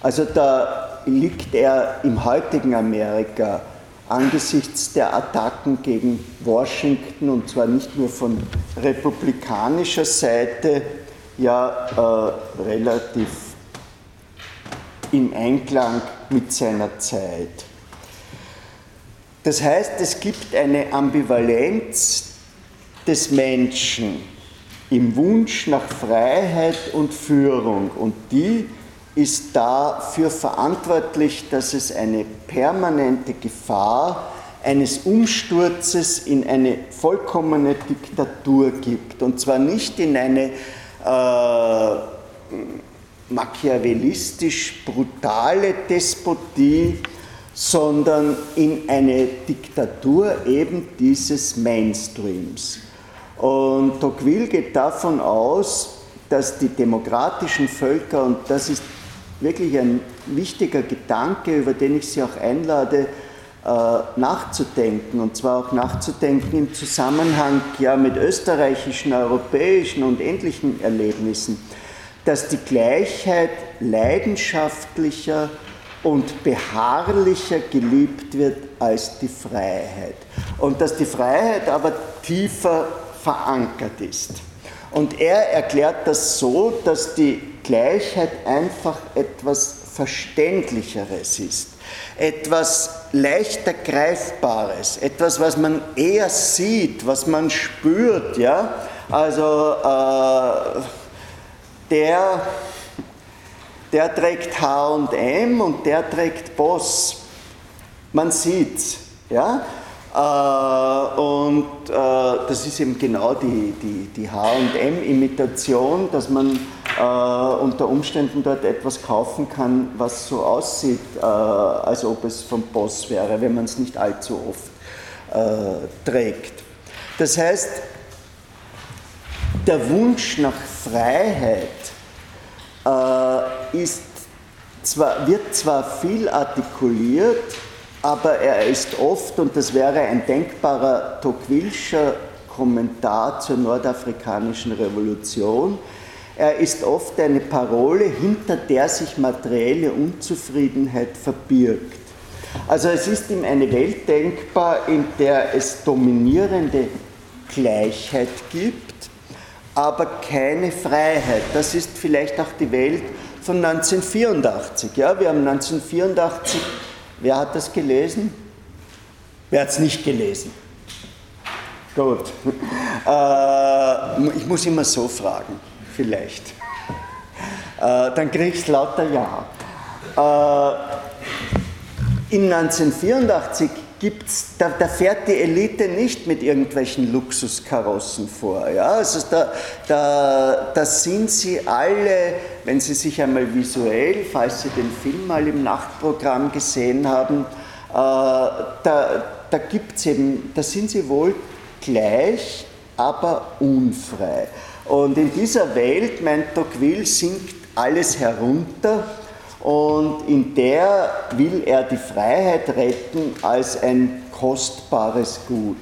Also da liegt er im heutigen Amerika angesichts der Attacken gegen Washington und zwar nicht nur von republikanischer Seite, ja äh, relativ im Einklang mit seiner Zeit. Das heißt, es gibt eine Ambivalenz des Menschen im Wunsch nach Freiheit und Führung und die ist dafür verantwortlich, dass es eine permanente Gefahr eines Umsturzes in eine vollkommene Diktatur gibt. Und zwar nicht in eine äh, machiavellistisch brutale Despotie, sondern in eine Diktatur eben dieses Mainstreams. Und Tocqueville geht davon aus, dass die demokratischen Völker, und das ist wirklich ein wichtiger Gedanke, über den ich Sie auch einlade, äh, nachzudenken, und zwar auch nachzudenken im Zusammenhang ja, mit österreichischen, europäischen und ähnlichen Erlebnissen, dass die Gleichheit leidenschaftlicher und beharrlicher geliebt wird als die Freiheit. Und dass die Freiheit aber tiefer verankert ist. Und er erklärt das so, dass die Gleichheit einfach etwas Verständlicheres ist, etwas leichter Greifbares, etwas, was man eher sieht, was man spürt. Ja? Also äh, der, der trägt HM und der trägt Boss. Man sieht's. Ja? Äh, und äh, das ist eben genau die, die, die HM-Imitation, dass man äh, unter Umständen dort etwas kaufen kann, was so aussieht, als ob es vom Boss wäre, wenn man es nicht allzu oft trägt. Das heißt, der Wunsch nach Freiheit ist zwar, wird zwar viel artikuliert, aber er ist oft, und das wäre ein denkbarer Tocquevillescher Kommentar zur nordafrikanischen Revolution, er ist oft eine Parole, hinter der sich materielle Unzufriedenheit verbirgt. Also es ist ihm eine Welt denkbar, in der es dominierende Gleichheit gibt, aber keine Freiheit. Das ist vielleicht auch die Welt von 1984. Ja, wir haben 1984 Wer hat das gelesen? Wer hat es nicht gelesen? Gut. Äh, ich muss immer so fragen, vielleicht. Äh, dann kriegst du lauter Ja. Äh, in 1984 gibt's, da, da, fährt die Elite nicht mit irgendwelchen Luxuskarossen vor. Ja? Also da, da, da sind sie alle, wenn Sie sich einmal visuell, falls Sie den Film mal im Nachtprogramm gesehen haben, äh, da, da gibt's eben, da sind sie wohl gleich, aber unfrei. Und in dieser Welt, meint Tocqueville, sinkt alles herunter und in der will er die Freiheit retten als ein kostbares Gut.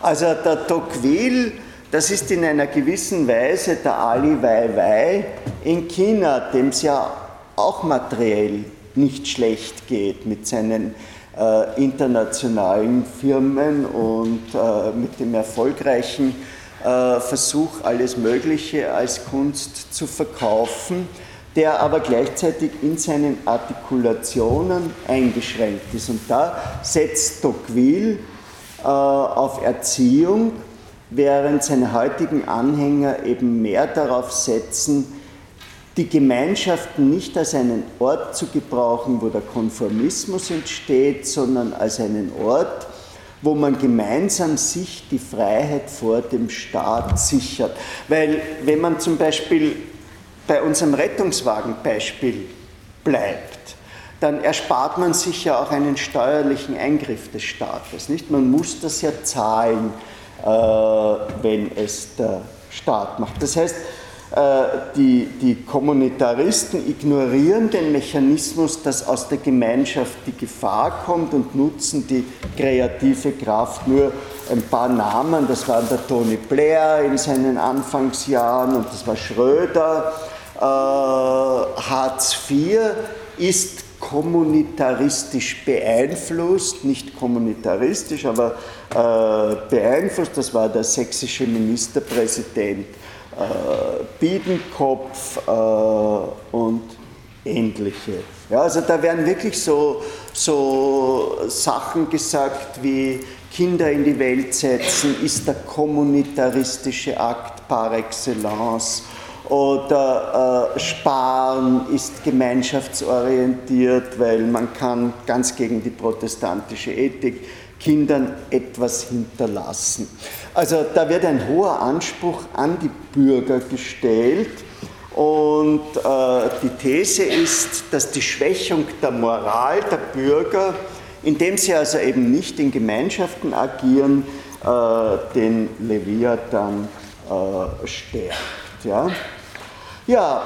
Also der Tocqueville, das ist in einer gewissen Weise der Ali Weiwei in China, dem es ja auch materiell nicht schlecht geht mit seinen äh, internationalen Firmen und äh, mit dem erfolgreichen äh, Versuch, alles Mögliche als Kunst zu verkaufen, der aber gleichzeitig in seinen Artikulationen eingeschränkt ist. Und da setzt Tocqueville äh, auf Erziehung, während seine heutigen Anhänger eben mehr darauf setzen, die Gemeinschaften nicht als einen Ort zu gebrauchen, wo der Konformismus entsteht, sondern als einen Ort, wo man gemeinsam sich die Freiheit vor dem Staat sichert. Weil wenn man zum Beispiel bei unserem Rettungswagenbeispiel bleibt, dann erspart man sich ja auch einen steuerlichen Eingriff des Staates. Nicht? Man muss das ja zahlen, äh, wenn es der Staat macht. Das heißt, äh, die, die Kommunitaristen ignorieren den Mechanismus, dass aus der Gemeinschaft die Gefahr kommt und nutzen die kreative Kraft. Nur ein paar Namen, das war der Tony Blair in seinen Anfangsjahren und das war Schröder. Äh, Hartz IV ist kommunitaristisch beeinflusst, nicht kommunitaristisch, aber äh, beeinflusst. Das war der sächsische Ministerpräsident äh, Biedenkopf äh, und ähnliche. Ja, also da werden wirklich so, so Sachen gesagt wie Kinder in die Welt setzen, ist der kommunitaristische Akt par excellence oder äh, Sparen ist gemeinschaftsorientiert, weil man kann ganz gegen die protestantische Ethik Kindern etwas hinterlassen. Also da wird ein hoher Anspruch an die Bürger gestellt und äh, die These ist, dass die Schwächung der Moral der Bürger, indem sie also eben nicht in Gemeinschaften agieren, äh, den Leviathan äh, stärkt. Ja? Ja,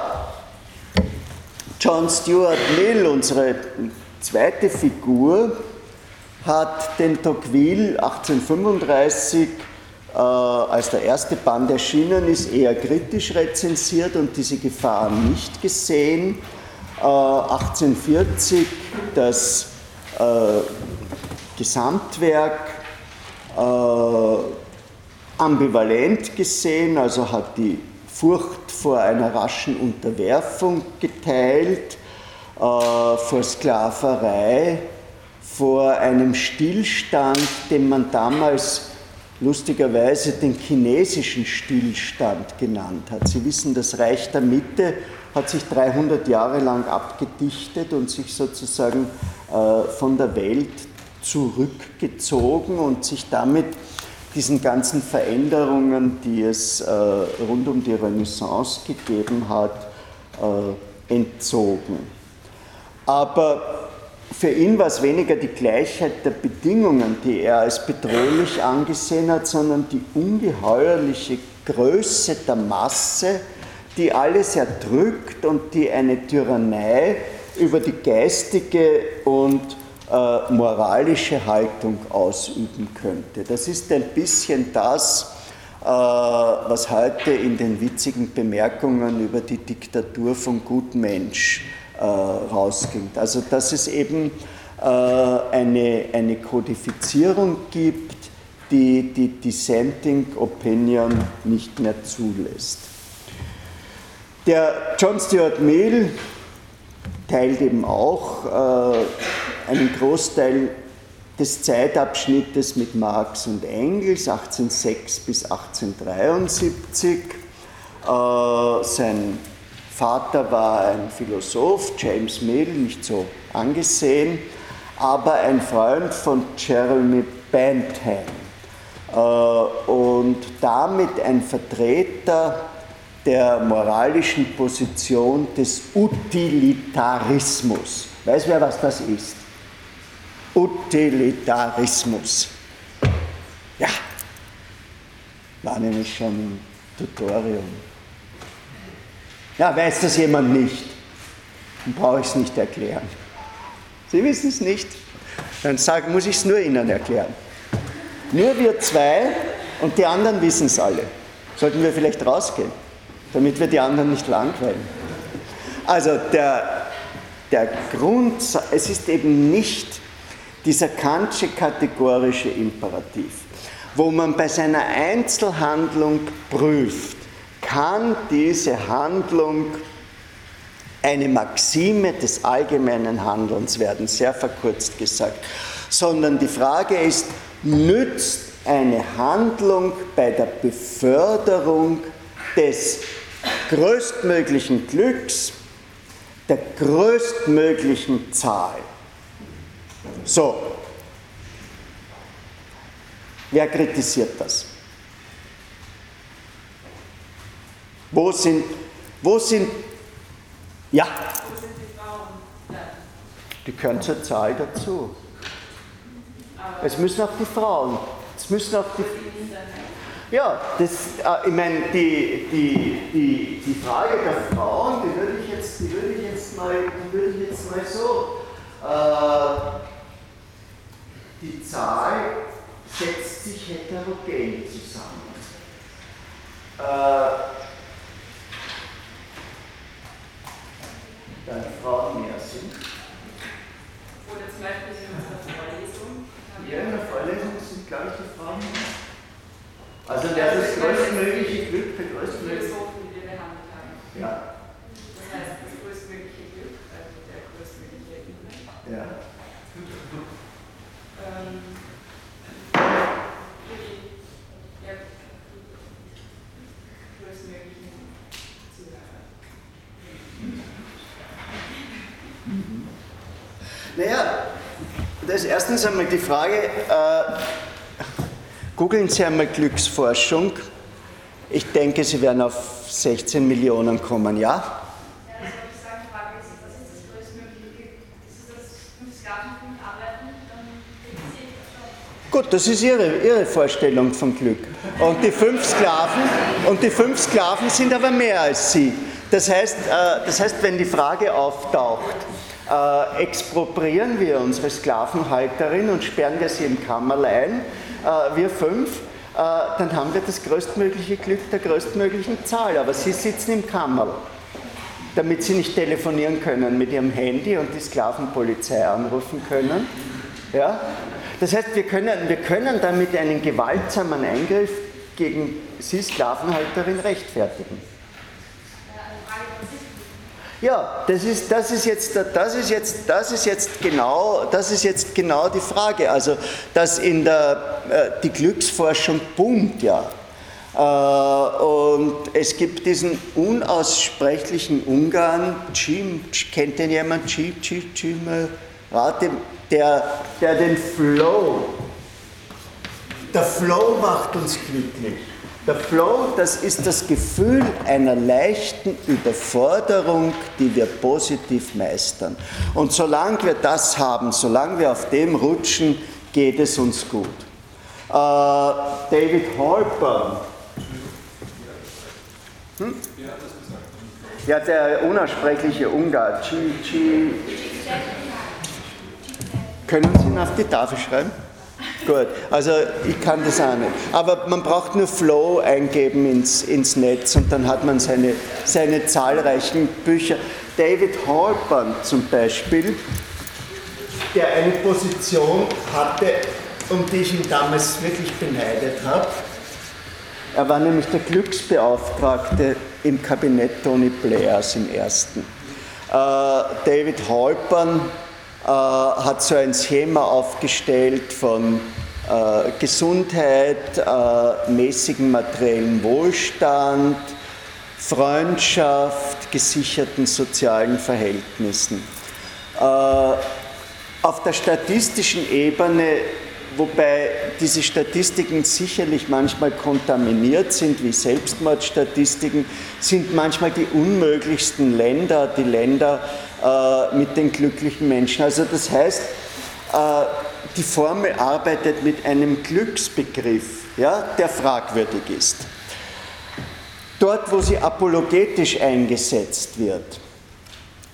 John Stuart Mill, unsere zweite Figur, hat den Tocqueville 1835, äh, als der erste Band erschienen ist, eher kritisch rezensiert und diese Gefahr nicht gesehen. Äh, 1840 das äh, Gesamtwerk äh, ambivalent gesehen, also hat die Furcht vor einer raschen Unterwerfung geteilt, äh, vor Sklaverei vor einem Stillstand, den man damals lustigerweise den chinesischen Stillstand genannt hat. Sie wissen, das Reich der Mitte hat sich 300 Jahre lang abgedichtet und sich sozusagen äh, von der Welt zurückgezogen und sich damit diesen ganzen Veränderungen, die es äh, rund um die Renaissance gegeben hat, äh, entzogen. Aber für ihn war es weniger die Gleichheit der Bedingungen, die er als bedrohlich angesehen hat, sondern die ungeheuerliche Größe der Masse, die alles erdrückt und die eine Tyrannei über die geistige und äh, moralische Haltung ausüben könnte. Das ist ein bisschen das, äh, was heute in den witzigen Bemerkungen über die Diktatur von Gutmensch äh, rausging. Also dass es eben äh, eine, eine Kodifizierung gibt, die die Dissenting Opinion nicht mehr zulässt. Der John Stuart Mill teilt eben auch äh, einen Großteil des Zeitabschnittes mit Marx und Engels 1806 bis 1873. Äh, sein Vater war ein Philosoph, James Mill, nicht so angesehen, aber ein Freund von Jeremy Bentham äh, und damit ein Vertreter der moralischen Position des Utilitarismus. Weiß wer, was das ist? Utilitarismus. Ja, war nämlich schon im Tutorium. Ja, weiß das jemand nicht? Dann brauche ich es nicht erklären. Sie wissen es nicht? Dann sagen, muss ich es nur Ihnen erklären. Nur wir zwei und die anderen wissen es alle. Sollten wir vielleicht rausgehen, damit wir die anderen nicht langweilen. Also der, der Grund, es ist eben nicht dieser Kantsche kategorische Imperativ, wo man bei seiner Einzelhandlung prüft, kann diese Handlung eine Maxime des allgemeinen Handelns werden, sehr verkürzt gesagt, sondern die Frage ist, nützt eine Handlung bei der Beförderung des größtmöglichen Glücks, der größtmöglichen Zahl. So, wer kritisiert das? Wo sind, wo sind, ja, die gehören zur Zahl dazu. Es müssen auch die Frauen, es müssen auch die, ja, das, äh, ich meine, die, die, die, die Frage der Frauen, die würde ich jetzt, die würde ich jetzt, mal, die würde ich jetzt mal so, äh, die Zahl setzt sich heterogen zusammen. Äh, da die Frauen mehr sind. Oder zum Beispiel in unserer Vorlesung. Ja, in der Vorlesung sind, glaube ich, die Frauen mehr. Also der das größtmögliche Glück, der größtmögliche. Philosophen, die wir behandelt haben. Ja. Das heißt, das größtmögliche Glück, also der größtmögliche Inhalt. Ja. Ähm, für die ja, größtmöglichen Zuhörer. Naja, das ist erstens einmal die Frage, äh, googeln Sie einmal Glücksforschung. Ich denke, Sie werden auf 16 Millionen kommen, ja? Gut, das ist Ihre, Ihre Vorstellung von Glück. Und die fünf Sklaven, und die fünf Sklaven sind aber mehr als Sie. Das heißt, äh, das heißt wenn die Frage auftaucht, äh, expropriieren wir unsere Sklavenhalterin und sperren wir sie im Kammerl ein, äh, wir fünf, äh, dann haben wir das größtmögliche Glück der größtmöglichen Zahl. Aber Sie sitzen im Kammerl, damit Sie nicht telefonieren können mit Ihrem Handy und die Sklavenpolizei anrufen können. Ja? Das heißt, wir können, wir können damit einen gewaltsamen Eingriff gegen Sie, Sklavenhalterin, rechtfertigen. Ja, eine Frage, was ist Glück? Ja, das ist, das, ist jetzt, das, ist jetzt, das, ist jetzt genau, das ist jetzt genau die Frage. Also, dass in der, äh, die Glücksforschung boomt ja. Äh, Und es gibt diesen unaussprechlichen Ungarn, Jim, kennt den jemand? Jim, Jim, Jim, äh, Rate, der, der den Flow, der Flow macht uns glücklich. Der Flow, das ist das Gefühl einer leichten Überforderung, die wir positiv meistern. Und solange wir das haben, solange wir auf dem rutschen, geht es uns gut. Äh, David Halpern. Hm? Ja, der unaussprechliche Ungar. G, G. Können Sie ihn auf die Tafel schreiben? Gut, also ich kann das auch nicht. Aber man braucht nur Flow eingeben ins, ins Netz und dann hat man seine, seine zahlreichen Bücher. David Halpern zum Beispiel, der eine Position hatte, um die ich ihn damals wirklich beneidet habe. Er war nämlich der Glücksbeauftragte im Kabinett Tony Blairs im ersten. Äh, David Halpern hat so ein Schema aufgestellt von äh, Gesundheit, äh, mäßigem materiellen Wohlstand, Freundschaft, gesicherten sozialen Verhältnissen. Äh, auf der statistischen Ebene, wobei diese Statistiken sicherlich manchmal kontaminiert sind, wie Selbstmordstatistiken, sind manchmal die unmöglichsten Länder die Länder äh, mit den glücklichen Menschen. Also das heißt, äh, die Formel arbeitet mit einem Glücksbegriff, ja, der fragwürdig ist. Dort, wo sie apologetisch eingesetzt wird,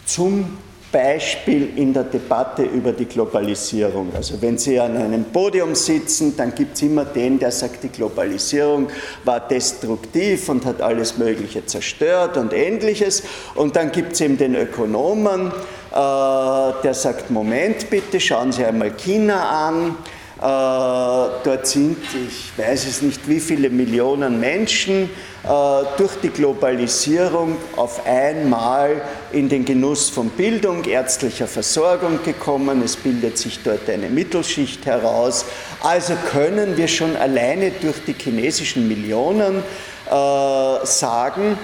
zum Beispiel in der Debatte über die Globalisierung. Also wenn Sie an einem Podium sitzen, dann gibt es immer den, der sagt, die Globalisierung war destruktiv und hat alles Mögliche zerstört und ähnliches. Und dann gibt es eben den Ökonomen, äh, der sagt, Moment bitte, schauen Sie einmal China an. Äh, dort sind, ich weiß es nicht, wie viele Millionen Menschen äh, durch die Globalisierung auf einmal in den Genuss von Bildung, ärztlicher Versorgung gekommen. Es bildet sich dort eine Mittelschicht heraus. Also können wir schon alleine durch die chinesischen Millionen äh, sagen,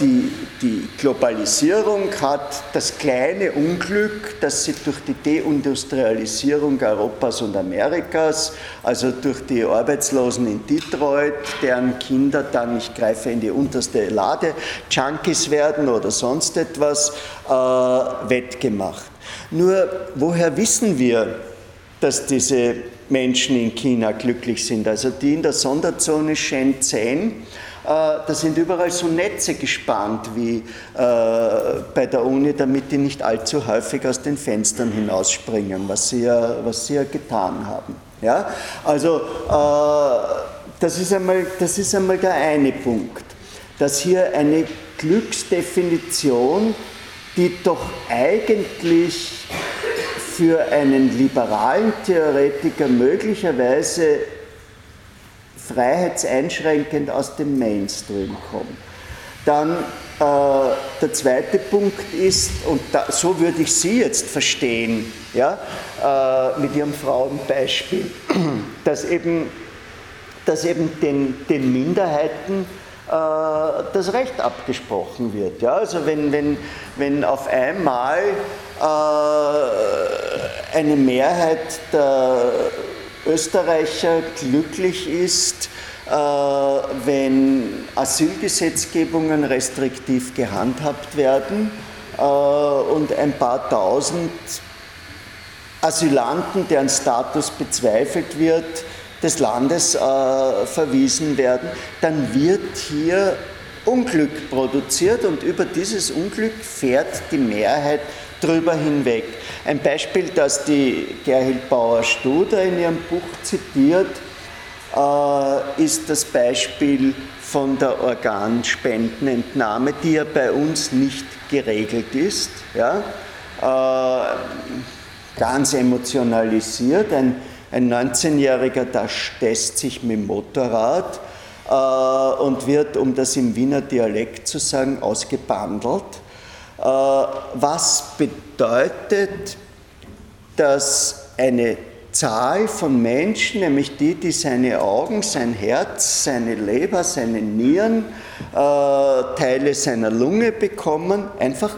die, die Globalisierung hat das kleine Unglück, dass sie durch die Deindustrialisierung Europas und Amerikas, also durch die Arbeitslosen in Detroit, deren Kinder dann, ich greife in die unterste Lade, Junkies werden oder sonst etwas, äh, wettgemacht. Nur woher wissen wir, dass diese Menschen in China glücklich sind? Also die in der Sonderzone Shenzhen, äh, da sind überall so Netze gespannt wie äh, bei der Uni, damit die nicht allzu häufig aus den Fenstern hinausspringen, was sie ja, was sie ja getan haben. Ja? Also äh, das, ist einmal, das ist einmal der eine Punkt, dass hier eine Glücksdefinition, die doch eigentlich für einen liberalen Theoretiker möglicherweise freiheitseinschränkend aus dem Mainstream kommen. Dann äh, der zweite Punkt ist, und da, so würde ich Sie jetzt verstehen, ja, äh, mit Ihrem Frauenbeispiel, dass eben, dass eben den, den Minderheiten äh, das Recht abgesprochen wird. Ja? Also wenn, wenn, wenn auf einmal äh, eine Mehrheit der Österreicher glücklich ist, äh, wenn Asylgesetzgebungen restriktiv gehandhabt werden äh, und ein paar tausend Asylanten, deren Status bezweifelt wird, des Landes äh, verwiesen werden, dann wird hier Unglück produziert und über dieses Unglück fährt die Mehrheit drüber hinweg. Ein Beispiel, das die Gerhild Bauer-Studer in ihrem Buch zitiert, äh, ist das Beispiel von der Organspendenentnahme, die ja bei uns nicht geregelt ist. Ja? Äh, ganz emotionalisiert. Ein, ein 19-Jähriger, der stesst sich mit dem Motorrad äh, und wird, um das im Wiener Dialekt zu sagen, ausgebandelt was bedeutet, dass eine Zahl von Menschen, nämlich die, die seine Augen, sein Herz, seine Leber, seine Nieren, äh, Teile seiner Lunge bekommen, einfach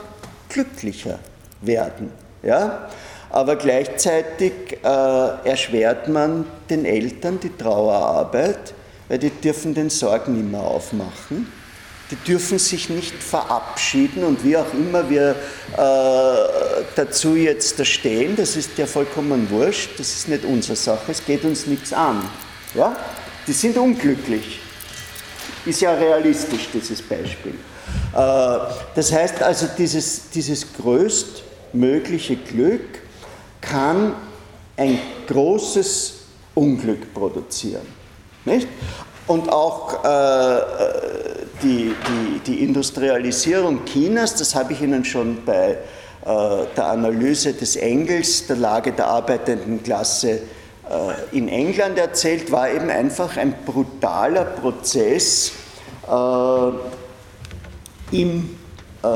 glücklicher werden. Ja? Aber gleichzeitig äh, erschwert man den Eltern die Trauerarbeit, weil die dürfen den Sorgen nicht mehr aufmachen die dürfen sich nicht verabschieden und wie auch immer wir äh, dazu jetzt da stehen, das ist ja vollkommen wurscht, das ist nicht unsere Sache, es geht uns nichts an. Ja? Die sind unglücklich. Ist ja realistisch, dieses Beispiel. Äh, das heißt also, dieses, dieses größtmögliche Glück kann ein großes Unglück produzieren. Nicht? Und auch äh, die, die, die Industrialisierung Chinas, das habe ich Ihnen schon bei äh, der Analyse des Engels, der Lage der arbeitenden Klasse äh, in England erzählt, war eben einfach ein brutaler Prozess äh, im, äh,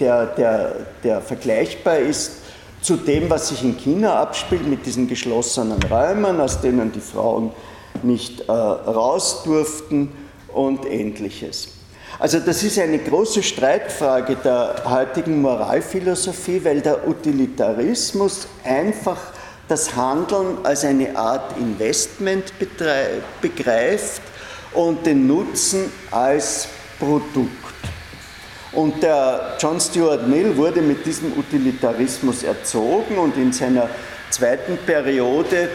der, der, der vergleichbar ist zu dem, was sich in China abspielt, mit diesen geschlossenen Räumen, aus denen die Frauen nicht äh, raus durften und ähnliches. Also das ist eine große Streitfrage der heutigen Moralphilosophie, weil der Utilitarismus einfach das Handeln als eine Art Investment begreift und den Nutzen als Produkt. Und der John Stuart Mill wurde mit diesem Utilitarismus erzogen und in seiner zweiten Periode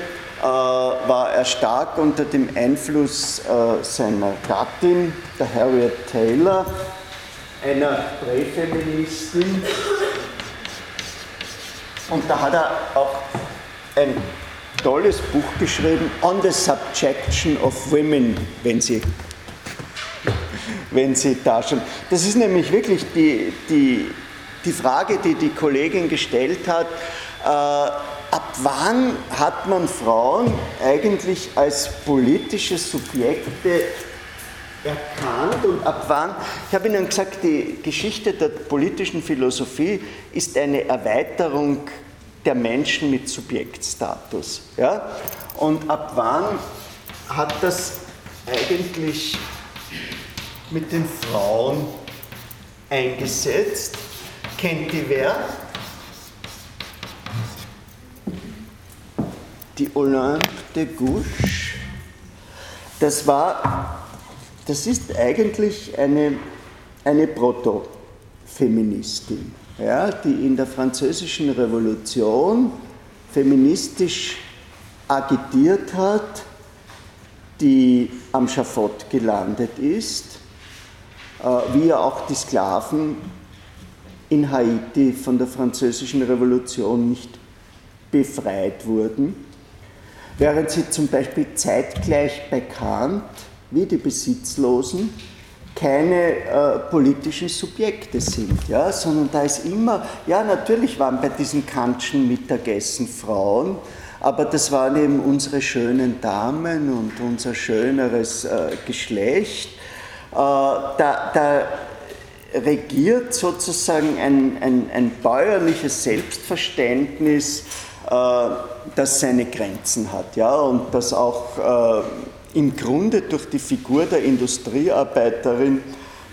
war er stark unter dem Einfluss äh, seiner Gattin, der Harriet Taylor, einer Präfeministin. Und da hat er auch ein tolles Buch geschrieben, On the Subjection of Women, wenn Sie, wenn Sie da schon. Das ist nämlich wirklich die, die, die Frage, die die Kollegin gestellt hat. Äh, ab wann hat man Frauen eigentlich als politische Subjekte erkannt und ab wann? Ich habe Ihnen gesagt, die Geschichte der politischen Philosophie ist eine Erweiterung der Menschen mit Subjektstatus. Ja? Und ab wann hat das eigentlich mit den Frauen eingesetzt? Kennt die wer? Die Olympe de Gouges. Das war, das ist eigentlich eine, eine Proto-Feministin ja, die in der französischen Revolution feministisch agitiert hat, die am Schafott gelandet ist, äh, wie ja auch die Sklaven in Haiti von der französischen Revolution nicht befreit wurden, während sie zum Beispiel zeitgleich bei Kant wie die Besitzlosen keine äh, politischen Subjekte sind, ja, sondern da ist immer, ja, natürlich waren bei diesen Kantschen Mittagessen Frauen, aber das waren eben unsere schönen Damen und unser schöneres äh, Geschlecht. Äh, da, da, regiert sozusagen ein, ein, ein bäuerliches Selbstverständnis, äh, das seine Grenzen hat, ja, und das auch äh, im Grunde durch die Figur der Industriearbeiterin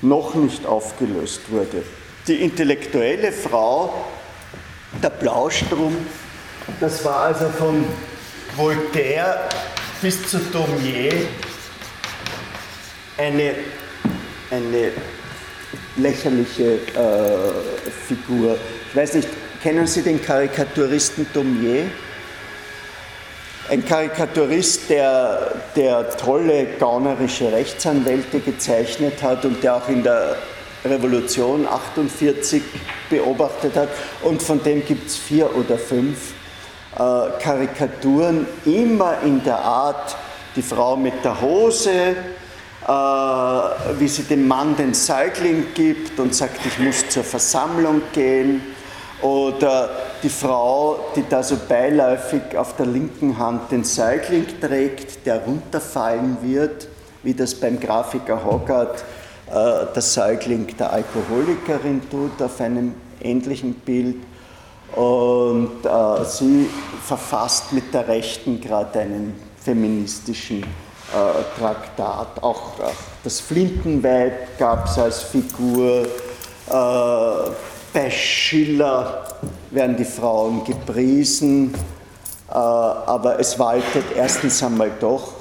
noch nicht aufgelöst wurde. Die intellektuelle Frau, der Blaustrom, das war also von Voltaire bis zu Daumier eine, eine lächerliche äh, Figur. Ich weiß nicht, kennen Sie den Karikaturisten Daumier? Ein Karikaturist, der, der tolle gaunerische Rechtsanwälte gezeichnet hat und der auch in der Revolution 48 beobachtet hat. Und von dem gibt es vier oder fünf äh, Karikaturen, immer in der Art, die Frau mit der Hose, äh, wie sie dem Mann den Säugling gibt und sagt, ich muss zur Versammlung gehen oder die Frau, die da so beiläufig auf der linken Hand den Säugling trägt, der runterfallen wird, wie das beim Grafiker Hogarth äh, der Säugling der Alkoholikerin tut, auf einem ähnlichen Bild. Und äh, sie verfasst mit der Rechten gerade einen feministischen äh, Traktat. Auch, auch das Flintenweib gab es als Figur. Bei Schiller werden die Frauen gepriesen, äh, aber es waltet erstens einmal doch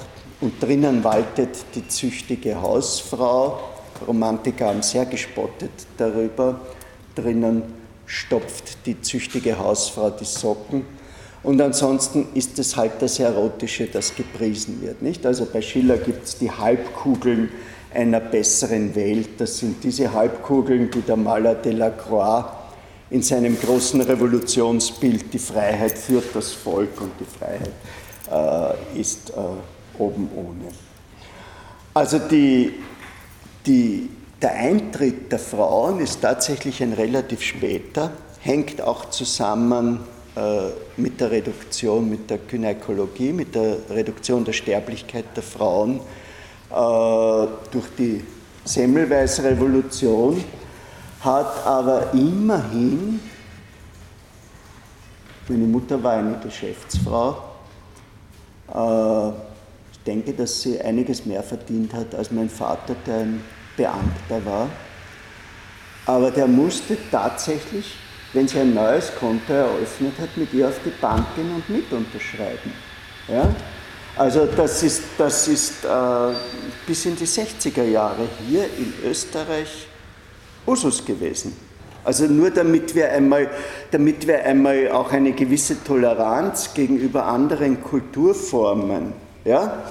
und drinnen waltet die züchtige Hausfrau. Romantiker haben sehr gespottet darüber. Drinnen stopft die züchtige Hausfrau die Socken. Und ansonsten ist es halt das Erotische, das gepriesen wird. Nicht? Also bei Schiller gibt es die Halbkugeln einer besseren Welt. Das sind diese Halbkugeln, die der Maler Delacroix in seinem großen Revolutionsbild Die Freiheit führt das Volk und die Freiheit äh, ist äh, oben ohne. Also die, die, der Eintritt der Frauen ist tatsächlich ein relativ später, hängt auch zusammen äh, mit der Reduktion, mit der Gynäkologie, mit der Reduktion der Sterblichkeit der Frauen durch die Semmelweis-Revolution, hat aber immerhin, meine Mutter war eine Geschäftsfrau, äh, ich denke, dass sie einiges mehr verdient hat als mein Vater, der ein Beamter war. Aber der musste tatsächlich, wenn sie ein neues Konto eröffnet hat, mit ihr auf die Bank gehen und mit unterschreiben. Ja? Also das ist, das ist äh, bis in die 60er Jahre hier in Österreich Usus gewesen. Also nur damit wir einmal, damit wir einmal auch eine gewisse Toleranz gegenüber anderen Kulturformen, ja,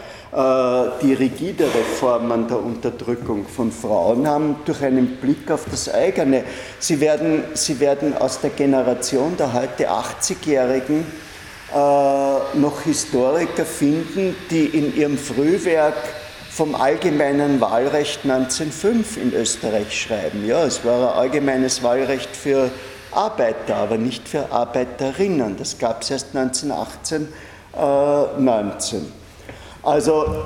die rigidere Formen der Unterdrückung von Frauen haben, durch einen Blick auf das eigene. Sie werden, sie werden aus der Generation der heute 80-Jährigen äh, noch Historiker finden, die in ihrem Frühwerk vom allgemeinen Wahlrecht 1905 in Österreich schreiben. Ja, es war ein allgemeines Wahlrecht für Arbeiter, aber nicht für Arbeiterinnen. Das gab es erst 1918, äh, 19. Also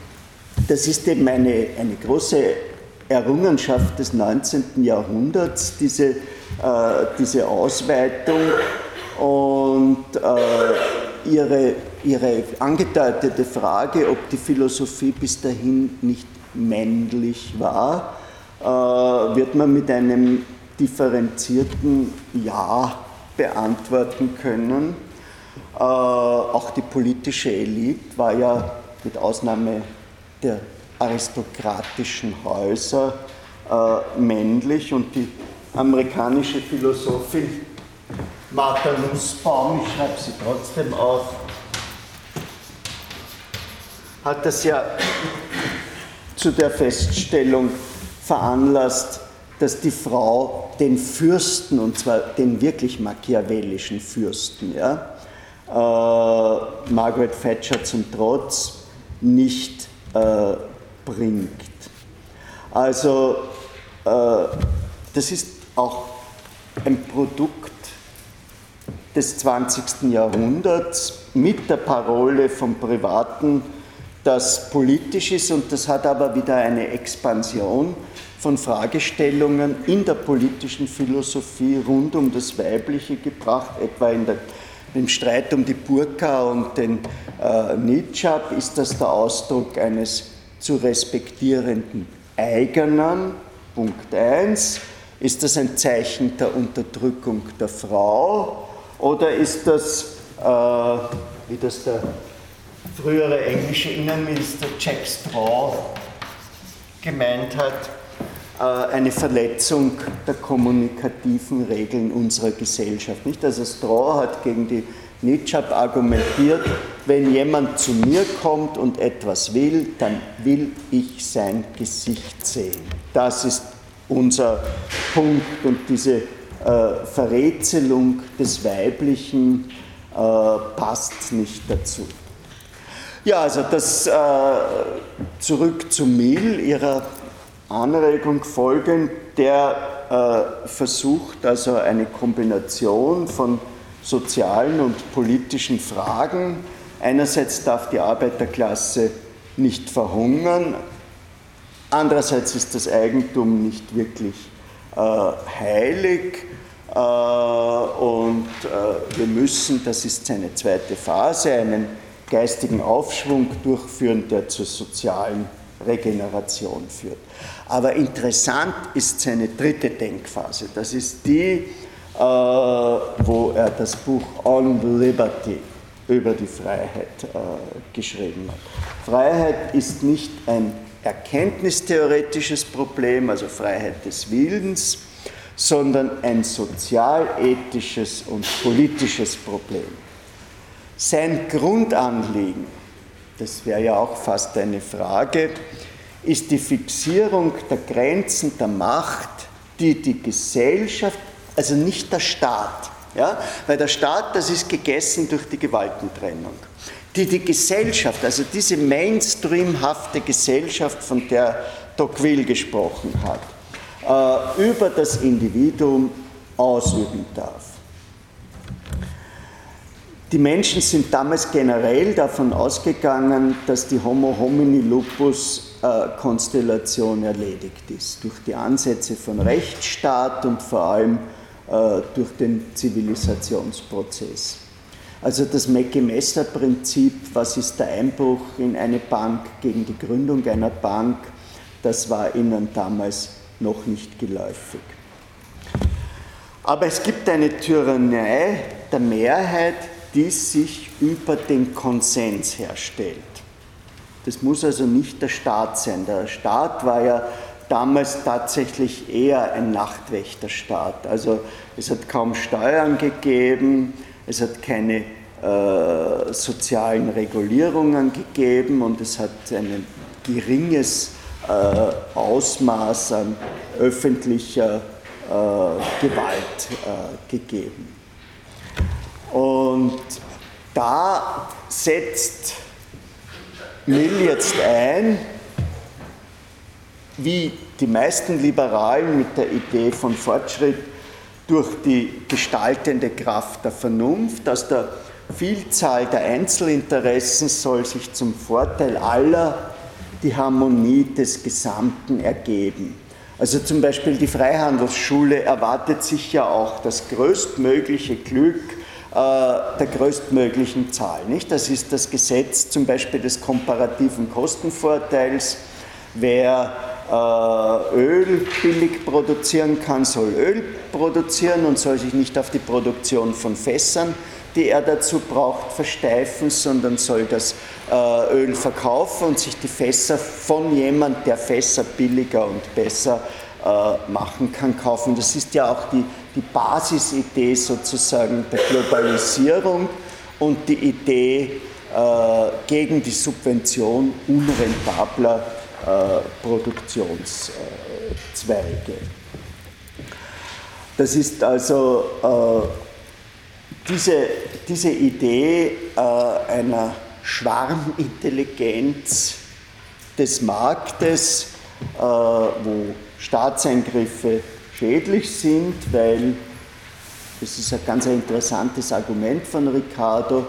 das ist eben eine, eine große Errungenschaft des 19. Jahrhunderts, diese, äh, diese Ausweitung und äh, ihre, ihre angedeutete Frage, ob die Philosophie bis dahin nicht männlich war, äh, wird man mit einem differenzierten Ja beantworten können. Äh, auch die politische Elite war ja mit Ausnahme der aristokratischen Häuser äh, männlich und die amerikanische Philosophin Martha Nussbaum, ich schreibe sie trotzdem auf, hat das ja zu der Feststellung veranlasst, dass die Frau den Fürsten, und zwar den wirklich machiavellischen Fürsten, ja, äh, Margaret Thatcher zum Trotz, nicht äh, bringt. Also äh, das ist auch ein Produkt des 20. Jahrhunderts mit der Parole vom Privaten, das politisch ist. Und das hat aber wieder eine Expansion von Fragestellungen in der politischen Philosophie rund um das Weibliche gebracht, etwa in der, im Streit um die Burka und den äh, Nidschab ist das der Ausdruck eines zu respektierenden eigenen, Punkt 1, ist das ein Zeichen der Unterdrückung der Frau oder ist das, äh, wie das der frühere englische Innenminister Jack Straw gemeint hat, äh, eine Verletzung der kommunikativen Regeln unserer Gesellschaft. Nicht? Also Straw hat gegen die Nietzsche argumentiert, wenn jemand zu mir kommt und etwas will, dann will ich sein Gesicht sehen. Das ist unser Punkt und diese äh, Verrätselung des Weiblichen äh, passt nicht dazu. Ja, also das äh, zurück zu Mill, ihrer Anregung folgend, der äh, versucht also eine Kombination von sozialen und politischen Fragen. Einerseits darf die Arbeiterklasse nicht verhungern, andererseits ist das Eigentum nicht wirklich äh, heilig und äh, wir müssen, das ist seine zweite Phase, einen geistigen Aufschwung durchführen, der zur sozialen Regeneration führt. Aber interessant ist seine dritte Denkphase. Das ist die, äh, wo er das Buch On Liberty über die Freiheit äh, geschrieben hat. Freiheit ist nicht ein erkenntnistheoretisches Problem, also Freiheit des Willens, sondern ein sozialethisches und politisches Problem. Sein Grundanliegen, das wäre ja auch fast eine Frage, ist die Fixierung der Grenzen der Macht, die die Gesellschaft, also nicht der Staat, ja, weil der Staat, das ist gegessen durch die Gewaltentrennung, die die Gesellschaft, also diese mainstreamhafte Gesellschaft, von der Tocqueville gesprochen hat, über das Individuum ausüben darf. Die Menschen sind damals generell davon ausgegangen, dass die Homo homini lupus äh, Konstellation erledigt ist, durch die Ansätze von Rechtsstaat und vor allem äh, durch den Zivilisationsprozess. Also das Mackie-Messer-Prinzip, was ist der Einbruch in eine Bank gegen die Gründung einer Bank, das war ihnen damals noch nicht geläufig. Aber es gibt eine Tyrannei der Mehrheit, die sich über den Konsens herstellt. Das muss also nicht der Staat sein. Der Staat war ja damals tatsächlich eher ein Nachtwächterstaat. Also es hat kaum Steuern gegeben, es hat keine äh, sozialen Regulierungen gegeben und es hat ein geringes Ausmaß an öffentlicher äh, Gewalt äh, gegeben. Und da setzt Mill jetzt ein, wie die meisten Liberalen mit der Idee von Fortschritt durch die gestaltende Kraft der Vernunft. Aus der Vielzahl der Einzelinteressen soll sich zum Vorteil aller die Harmonie des Gesamten ergeben. Also zum Beispiel die Freihandelsschule erwartet sich ja auch das größtmögliche Glück äh, der größtmöglichen Zahl. Nicht? Das ist das Gesetz zum Beispiel des komparativen Kostenvorteils. Wer äh, Öl billig produzieren kann, soll Öl produzieren und soll sich nicht auf die Produktion von Fässern, die er dazu braucht, versteifen, sondern soll das äh, Öl verkaufen und sich die Fässer von jemand, der Fässer billiger und besser äh, machen kann, kaufen. Das ist ja auch die, die Basisidee sozusagen der Globalisierung und die Idee gegen die Subvention unrentabler äh, Produktionszweige. Das ist also äh, diese, diese Idee äh, einer Schwarmintelligenz des Marktes, wo Staatseingriffe schädlich sind, weil, das ist ein ganz interessantes Argument von Ricardo,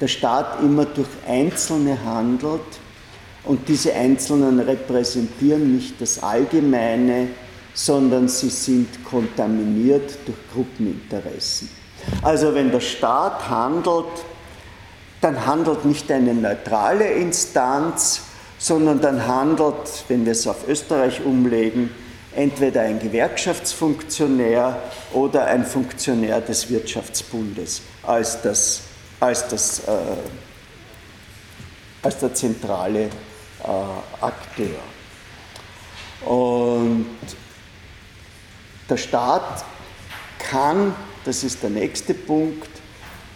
der Staat immer durch Einzelne handelt und diese Einzelnen repräsentieren nicht das Allgemeine, sondern sie sind kontaminiert durch Gruppeninteressen. Also wenn der Staat handelt, dann handelt nicht eine neutrale Instanz, sondern dann handelt, wenn wir es auf Österreich umlegen, entweder ein Gewerkschaftsfunktionär oder ein Funktionär des Wirtschaftsbundes als, das, als, das, äh, als der zentrale äh, Akteur. Und der Staat kann, das ist der nächste Punkt,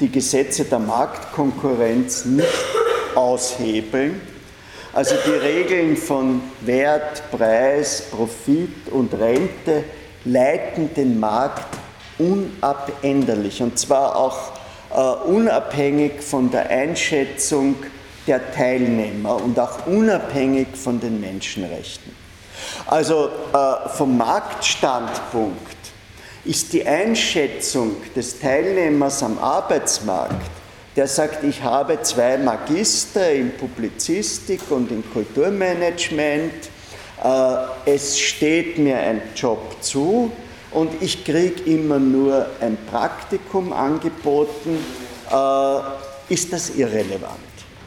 die Gesetze der Marktkonkurrenz nicht aushebeln. Also die Regeln von Wert, Preis, Profit und Rente leiten den Markt unabänderlich und zwar auch äh, unabhängig von der Einschätzung der Teilnehmer und auch unabhängig von den Menschenrechten. Also äh, vom Marktstandpunkt ist die Einschätzung des Teilnehmers am Arbeitsmarkt, der sagt, ich habe zwei Magister in Publizistik und in Kulturmanagement, äh, es steht mir ein Job zu und ich kriege immer nur ein Praktikum angeboten, äh, ist das irrelevant.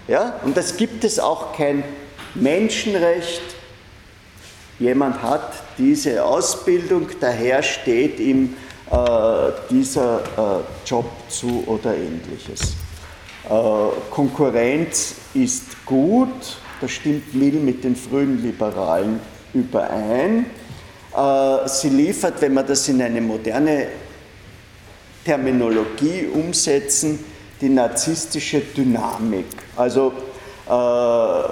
Ja? Und das gibt es auch kein Menschenrecht. Jemand hat diese Ausbildung, daher steht ihm äh, dieser äh, Job zu oder ähnliches. Äh, Konkurrenz ist gut, da stimmt Mill mit den frühen Liberalen überein. Äh, sie liefert, wenn wir das in eine moderne Terminologie umsetzen, die narzisstische Dynamik. Also äh,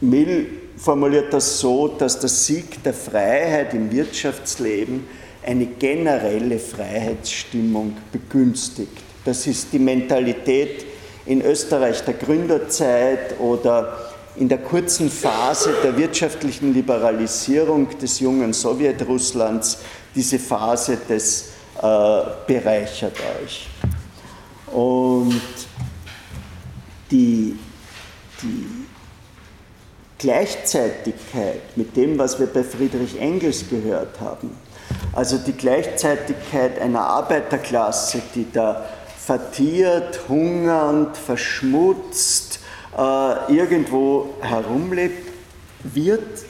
Mill formuliert das so, dass der Sieg der Freiheit im Wirtschaftsleben eine generelle Freiheitsstimmung begünstigt. Das ist die Mentalität in Österreich der Gründerzeit oder in der kurzen Phase der wirtschaftlichen Liberalisierung des jungen Sowjetrusslands. Diese Phase des äh, bereichert euch. Und die, die Gleichzeitigkeit mit dem, was wir bei Friedrich Engels gehört haben, also die Gleichzeitigkeit einer Arbeiterklasse, die da vertiert, hungernd, verschmutzt äh, irgendwo herumlebt, wird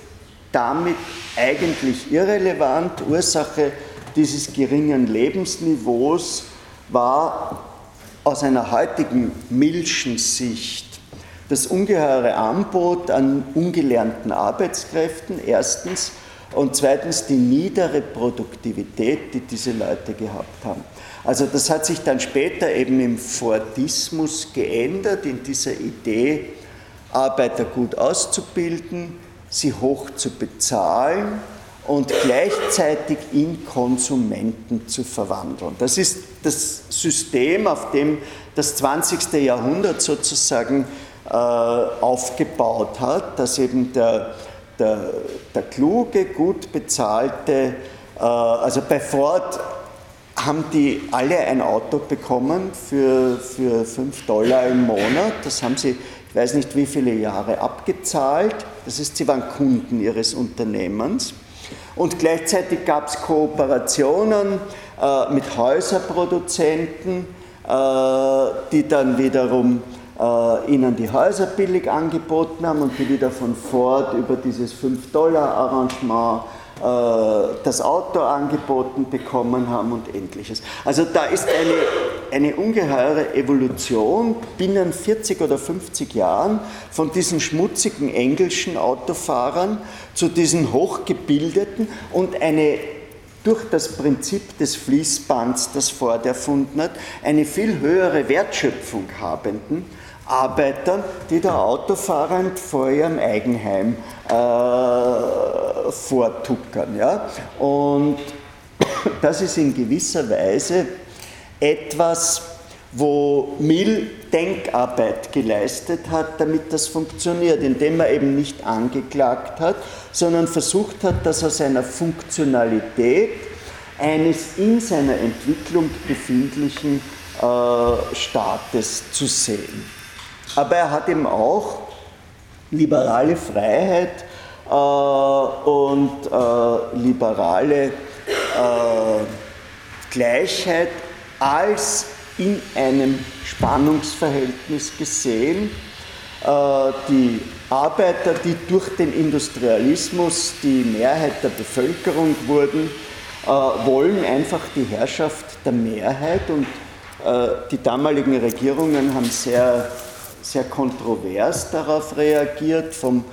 damit eigentlich irrelevant. Ursache dieses geringen Lebensniveaus war aus einer heutigen Milschen Sicht das ungeheure Angebot an ungelernten Arbeitskräften, erstens, und zweitens die niedere Produktivität, die diese Leute gehabt haben. Also das hat sich dann später eben im Fordismus geändert, in dieser Idee, Arbeiter gut auszubilden, sie hoch zu bezahlen und gleichzeitig in Konsumenten zu verwandeln. Das ist das System, auf dem das 20. Jahrhundert sozusagen aufgebaut hat, dass eben der, der, der kluge, gut bezahlte, äh, also bei Ford haben die alle ein Auto bekommen für, für 5 Dollar im Monat. Das haben sie, ich weiß nicht wie viele Jahre, abgezahlt. Das ist, sie waren Kunden ihres Unternehmens. Und gleichzeitig gab es Kooperationen äh, mit Häuserproduzenten, äh, die dann wiederum äh, ihnen die Häuser billig angeboten haben und die wieder von Ford über dieses 5-Dollar-Arrangement äh, das Auto angeboten bekommen haben und ähnliches. Also da ist eine, eine ungeheure Evolution binnen 40 oder 50 Jahren von diesen schmutzigen englischen Autofahrern zu diesen hochgebildeten und eine durch das Prinzip des Fließbands, das Ford erfunden hat, eine viel höhere Wertschöpfung habenden Arbeitern, die der Autofahrern vor ihrem Eigenheim äh, vortuckern. Ja? Und das ist in gewisser Weise etwas, wo Mill Denkarbeit geleistet hat, damit das funktioniert, indem er eben nicht angeklagt hat, sondern versucht hat, das aus einer Funktionalität eines in seiner Entwicklung befindlichen äh, Staates zu sehen. Aber er hat eben auch liberale Freiheit äh, und äh, liberale äh, Gleichheit als in einem Spannungsverhältnis gesehen. Äh, die Arbeiter, die durch den Industrialismus die Mehrheit der Bevölkerung wurden, äh, wollen einfach die Herrschaft der Mehrheit und die damaligen Regierungen haben sehr sehr kontrovers darauf reagiert, vom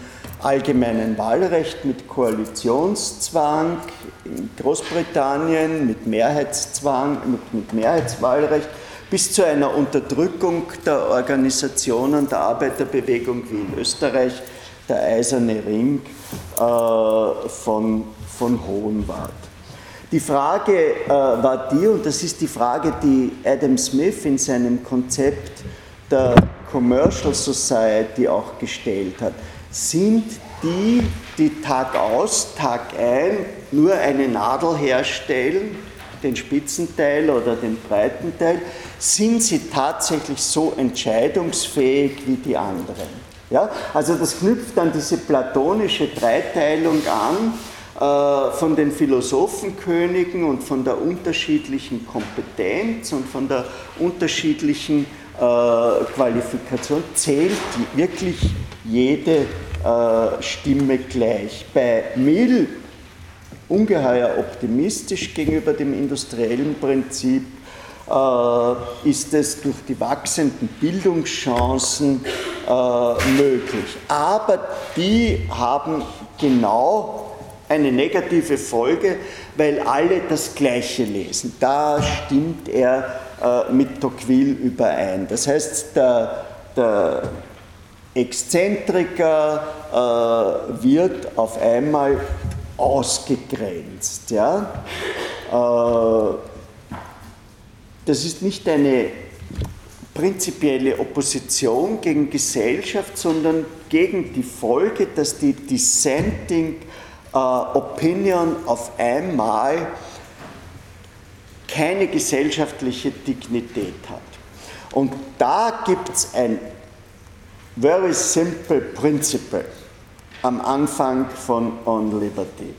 allgemeinen Wahlrecht mit Koalitionszwang in Großbritannien, mit Mehrheitszwang, mit, mit Mehrheitswahlrecht, bis zu einer Unterdrückung der Organisationen der Arbeiterbewegung wie in Österreich, der Eiserne Ring äh, von, von Hohenwart. Die Frage äh, war die, und das ist die Frage, die Adam Smith in seinem Konzept der Commercial Society auch gestellt hat, sind die, die Tag aus, Tag ein nur eine Nadel herstellen, den Spitzenteil oder den breiten Teil, sind sie tatsächlich so entscheidungsfähig wie die anderen. Ja? Also das knüpft an diese platonische Dreiteilung an äh, von den Philosophenkönigen und von der unterschiedlichen Kompetenz und von der unterschiedlichen Qualifikation zählt wirklich jede äh, Stimme gleich. Bei Mill ungeheuer optimistisch gegenüber dem industriellen Prinzip äh, ist es durch die wachsenden Bildungschancen möglich. Aber die haben genau eine negative Folge, weil alle das Gleiche lesen. Da stimmt er äh, mit Tocqueville überein. Das heißt, der, der Exzentriker äh, wird auf einmal ausgegrenzt. Ja? Äh, das ist nicht eine prinzipielle Opposition gegen Gesellschaft, sondern gegen die Folge, dass die Dissenting äh, Opinion auf einmal keine gesellschaftliche Dignität hat. Und da gibt es ein very simple principle am Anfang von On Liberty.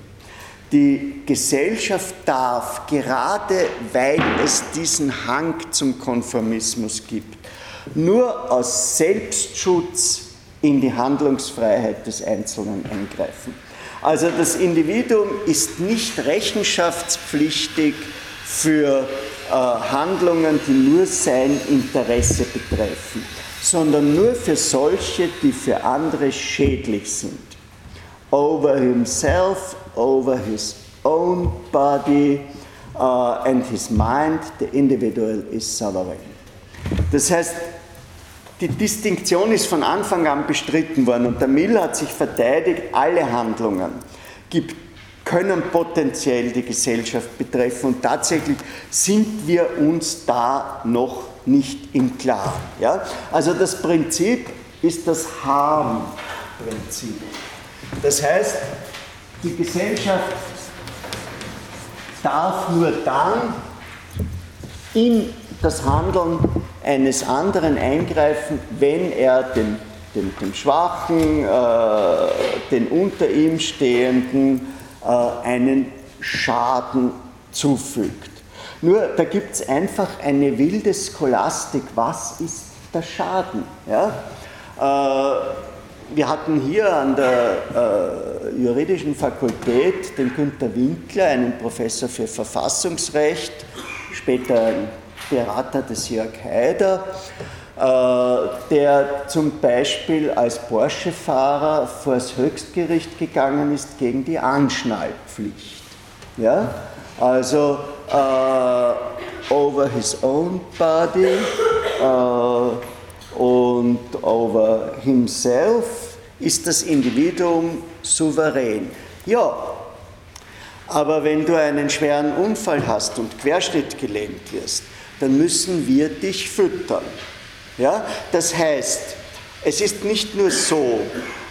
Die Gesellschaft darf, gerade weil es diesen Hang zum Konformismus gibt, nur aus Selbstschutz in die Handlungsfreiheit des Einzelnen eingreifen. Also das Individuum ist nicht rechenschaftspflichtig für äh, Handlungen, die nur sein Interesse betreffen, sondern nur für solche, die für andere schädlich sind. Over himself, over his own body, uh, and his mind, the individual is sovereign. Das heißt, die Distinktion ist von Anfang an bestritten worden und der Mill hat sich verteidigt, alle Handlungen gibt, können potenziell die Gesellschaft betreffen und tatsächlich sind wir uns da noch nicht im Klaren. Ja? Also das Prinzip ist das Harm-Prinzip. Das heißt, die Gesellschaft darf nur dann in das Handeln eines anderen eingreifen, wenn er dem, dem, dem Schwachen, äh, den unter ihm Stehenden einen Schaden zufügt. Nur da gibt es einfach eine wilde Scholastik. Was ist der Schaden? Ja? Äh, wir hatten hier an der äh, juridischen Fakultät den Günter Winkler, einen Professor für Verfassungsrecht, später ein Berater des Jörg Haider, äh, der zum Beispiel als Porsche-Fahrer vor das Höchstgericht gegangen ist gegen die Anschnallpflicht. Ja? Also äh, over his own body äh, und over himself ist das Individuum souverän. Ja, aber wenn du einen schweren Unfall hast und querschnittgelähmt wirst, dann müssen wir dich füttern. Ja? Das heißt, es ist nicht nur so,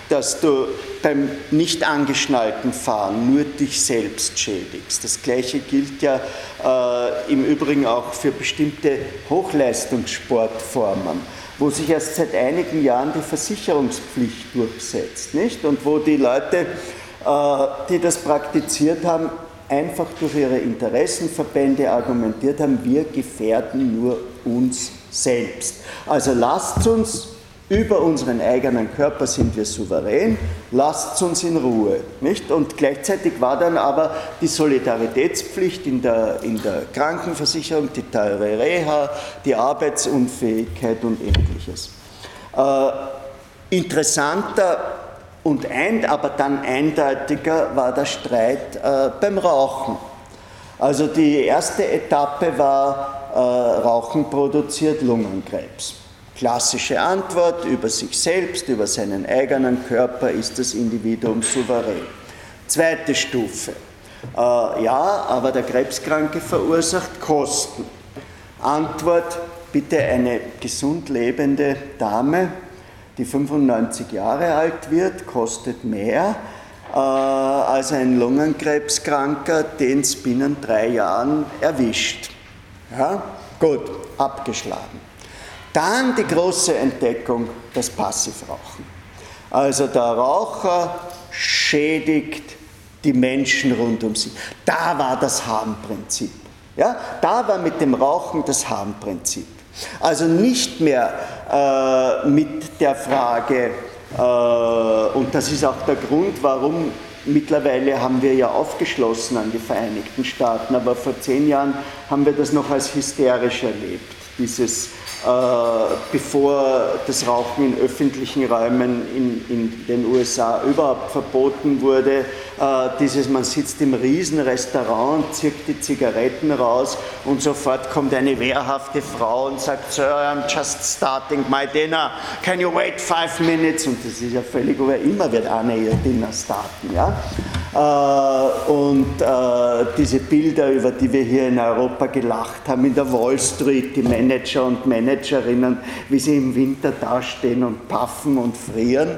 dass du beim nicht angeschnallten Fahren nur dich selbst schädigst. Das Gleiche gilt ja äh, im Übrigen auch für bestimmte Hochleistungssportformen, wo sich erst seit einigen Jahren die Versicherungspflicht durchsetzt, nicht? Und wo die Leute, äh, die das praktiziert haben, einfach durch ihre Interessenverbände argumentiert haben, wir gefährden nur uns selbst. Also lasst uns über unseren eigenen Körper sind wir souverän, lasst uns in Ruhe. Nicht? Und gleichzeitig war dann aber die Solidaritätspflicht in der, in der Krankenversicherung, die teure Reha, die Arbeitsunfähigkeit und ähnliches. Äh, interessanter und ein, aber dann eindeutiger war der Streit äh, beim Rauchen. Also die erste Etappe war, äh, Rauchen produziert Lungenkrebs. Klassische Antwort, über sich selbst, über seinen eigenen Körper ist das Individuum souverän. Zweite Stufe, äh, ja, aber der Krebskranke verursacht Kosten. Antwort, bitte eine gesund lebende Dame, die 95 Jahre alt wird, kostet mehr äh, als ein Lungenkrebskranker, den es binnen drei Jahren erwischt. Ja? Gut, abgeschlagen. Dann die große Entdeckung, das Passivrauchen. Also der Raucher schädigt die Menschen rund um sie. Da war das Harmprinzip. Ja? Da war mit dem Rauchen das Harmprinzip. Also nicht mehr äh, mit der Frage, äh, und das ist auch der Grund, warum mittlerweile haben wir ja aufgeschlossen an die Vereinigten Staaten, aber vor zehn Jahren haben wir das noch als hysterisch erlebt, dieses bevor das Rauchen in öffentlichen Räumen in, in den USA überhaupt verboten wurde. Äh, dieses, man sitzt im Riesenrestaurant zirkt die Zigaretten raus und sofort kommt eine wehrhafte Frau und sagt, Sir, I'm just starting my dinner, can you wait five minutes? Und das ist ja völlig über, immer wird eine ihr Dinner starten. Ja? Äh, und äh, diese Bilder, über die wir hier in Europa gelacht haben, in der Wall Street, die Manager und Managerinnen, wie sie im Winter dastehen und paffen und frieren.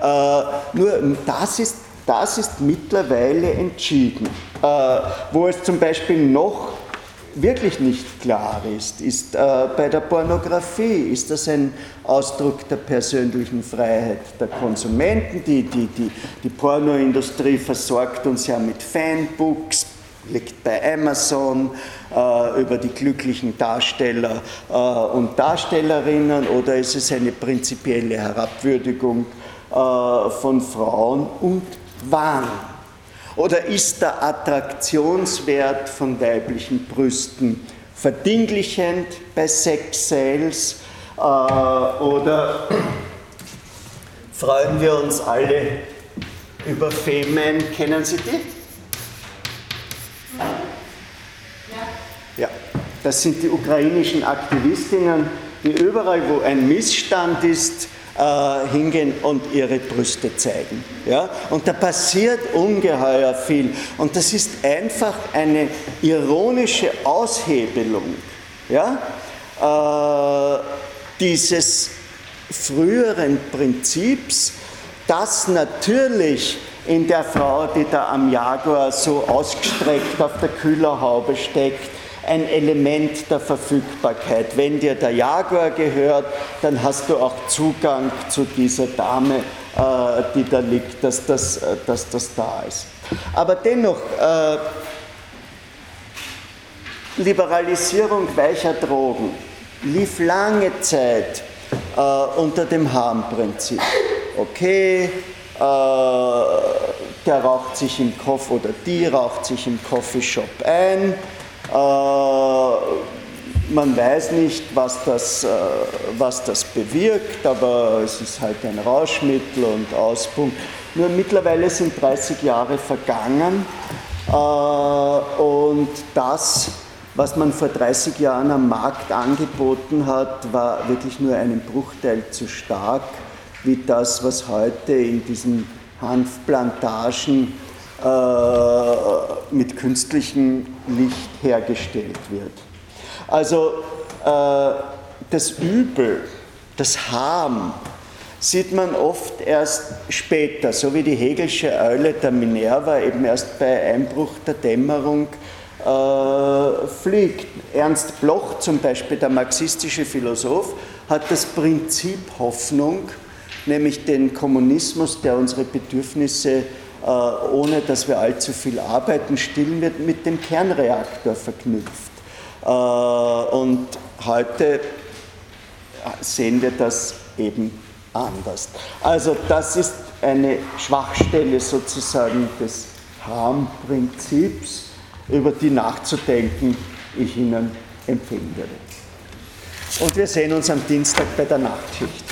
Äh, nur das ist, das ist mittlerweile entschieden. Wo es zum Beispiel noch wirklich nicht klar ist, ist äh, bei der Pornografie, ist das ein Ausdruck der persönlichen Freiheit der Konsumenten. Die, die, die, die Pornoindustrie versorgt uns ja mit Fanbooks, liegt bei Amazon äh, über die glücklichen Darsteller äh, und Darstellerinnen oder ist es eine prinzipielle Herabwürdigung äh, von Frauen und Wahn? Oder ist der Attraktionswert von weiblichen Brüsten verdinglichend bei Sex Sales? Äh, oder freuen wir uns alle über Femen? Kennen Sie die? Das sind die ukrainischen Aktivistinnen, die überall, wo ein Missstand ist, äh, hingehen und ihre Brüste zeigen. Ja? Und da passiert ungeheuer viel. Und das ist einfach eine ironische Aushebelung ja? Äh, dieses früheren Prinzips, das natürlich in der Frau, die da am Jaguar so ausgestreckt auf der Kühlerhaube steckt, ein Element der Verfügbarkeit. Wenn dir der Jaguar gehört, dann hast du auch Zugang zu dieser Dame, äh, die da liegt, dass das, äh, dass das da ist. Aber dennoch, äh, Liberalisierung weicher Drogen lief lange Zeit unter dem Harmprinzip. Okay, der raucht sich im Kopf oder die raucht sich im Coffeeshop ein. Äh, man weiß nicht, was das, äh, was das bewirkt, aber es ist halt ein Rauschmittel und Auspunkt. Nur mittlerweile sind 30 Jahre vergangen äh, und das was man vor 30 Jahren am Markt angeboten hat, war wirklich nur einen Bruchteil zu stark wie das, was heute in diesen Hanfplantagen äh, mit künstlichem Licht hergestellt wird. Also äh, das Übel, das Harm, sieht man oft erst später, so wie die Hegelsche Eule der Minerva eben erst bei Einbruch der Dämmerung äh, fliegt. Ernst Bloch zum Beispiel, der marxistische Philosoph, hat das Prinzip Hoffnung, nämlich den Kommunismus, der unsere Bedürfnisse, ohne dass wir allzu viel arbeiten, stillen wird, mit dem Kernreaktor verknüpft. Äh, und heute sehen wir das eben anders. Also das ist eine Schwachstelle sozusagen des Harmprinzips über die nachzudenken, ich Ihnen empfehlen würde. Und wir sehen uns am Dienstag bei der Nachtschicht.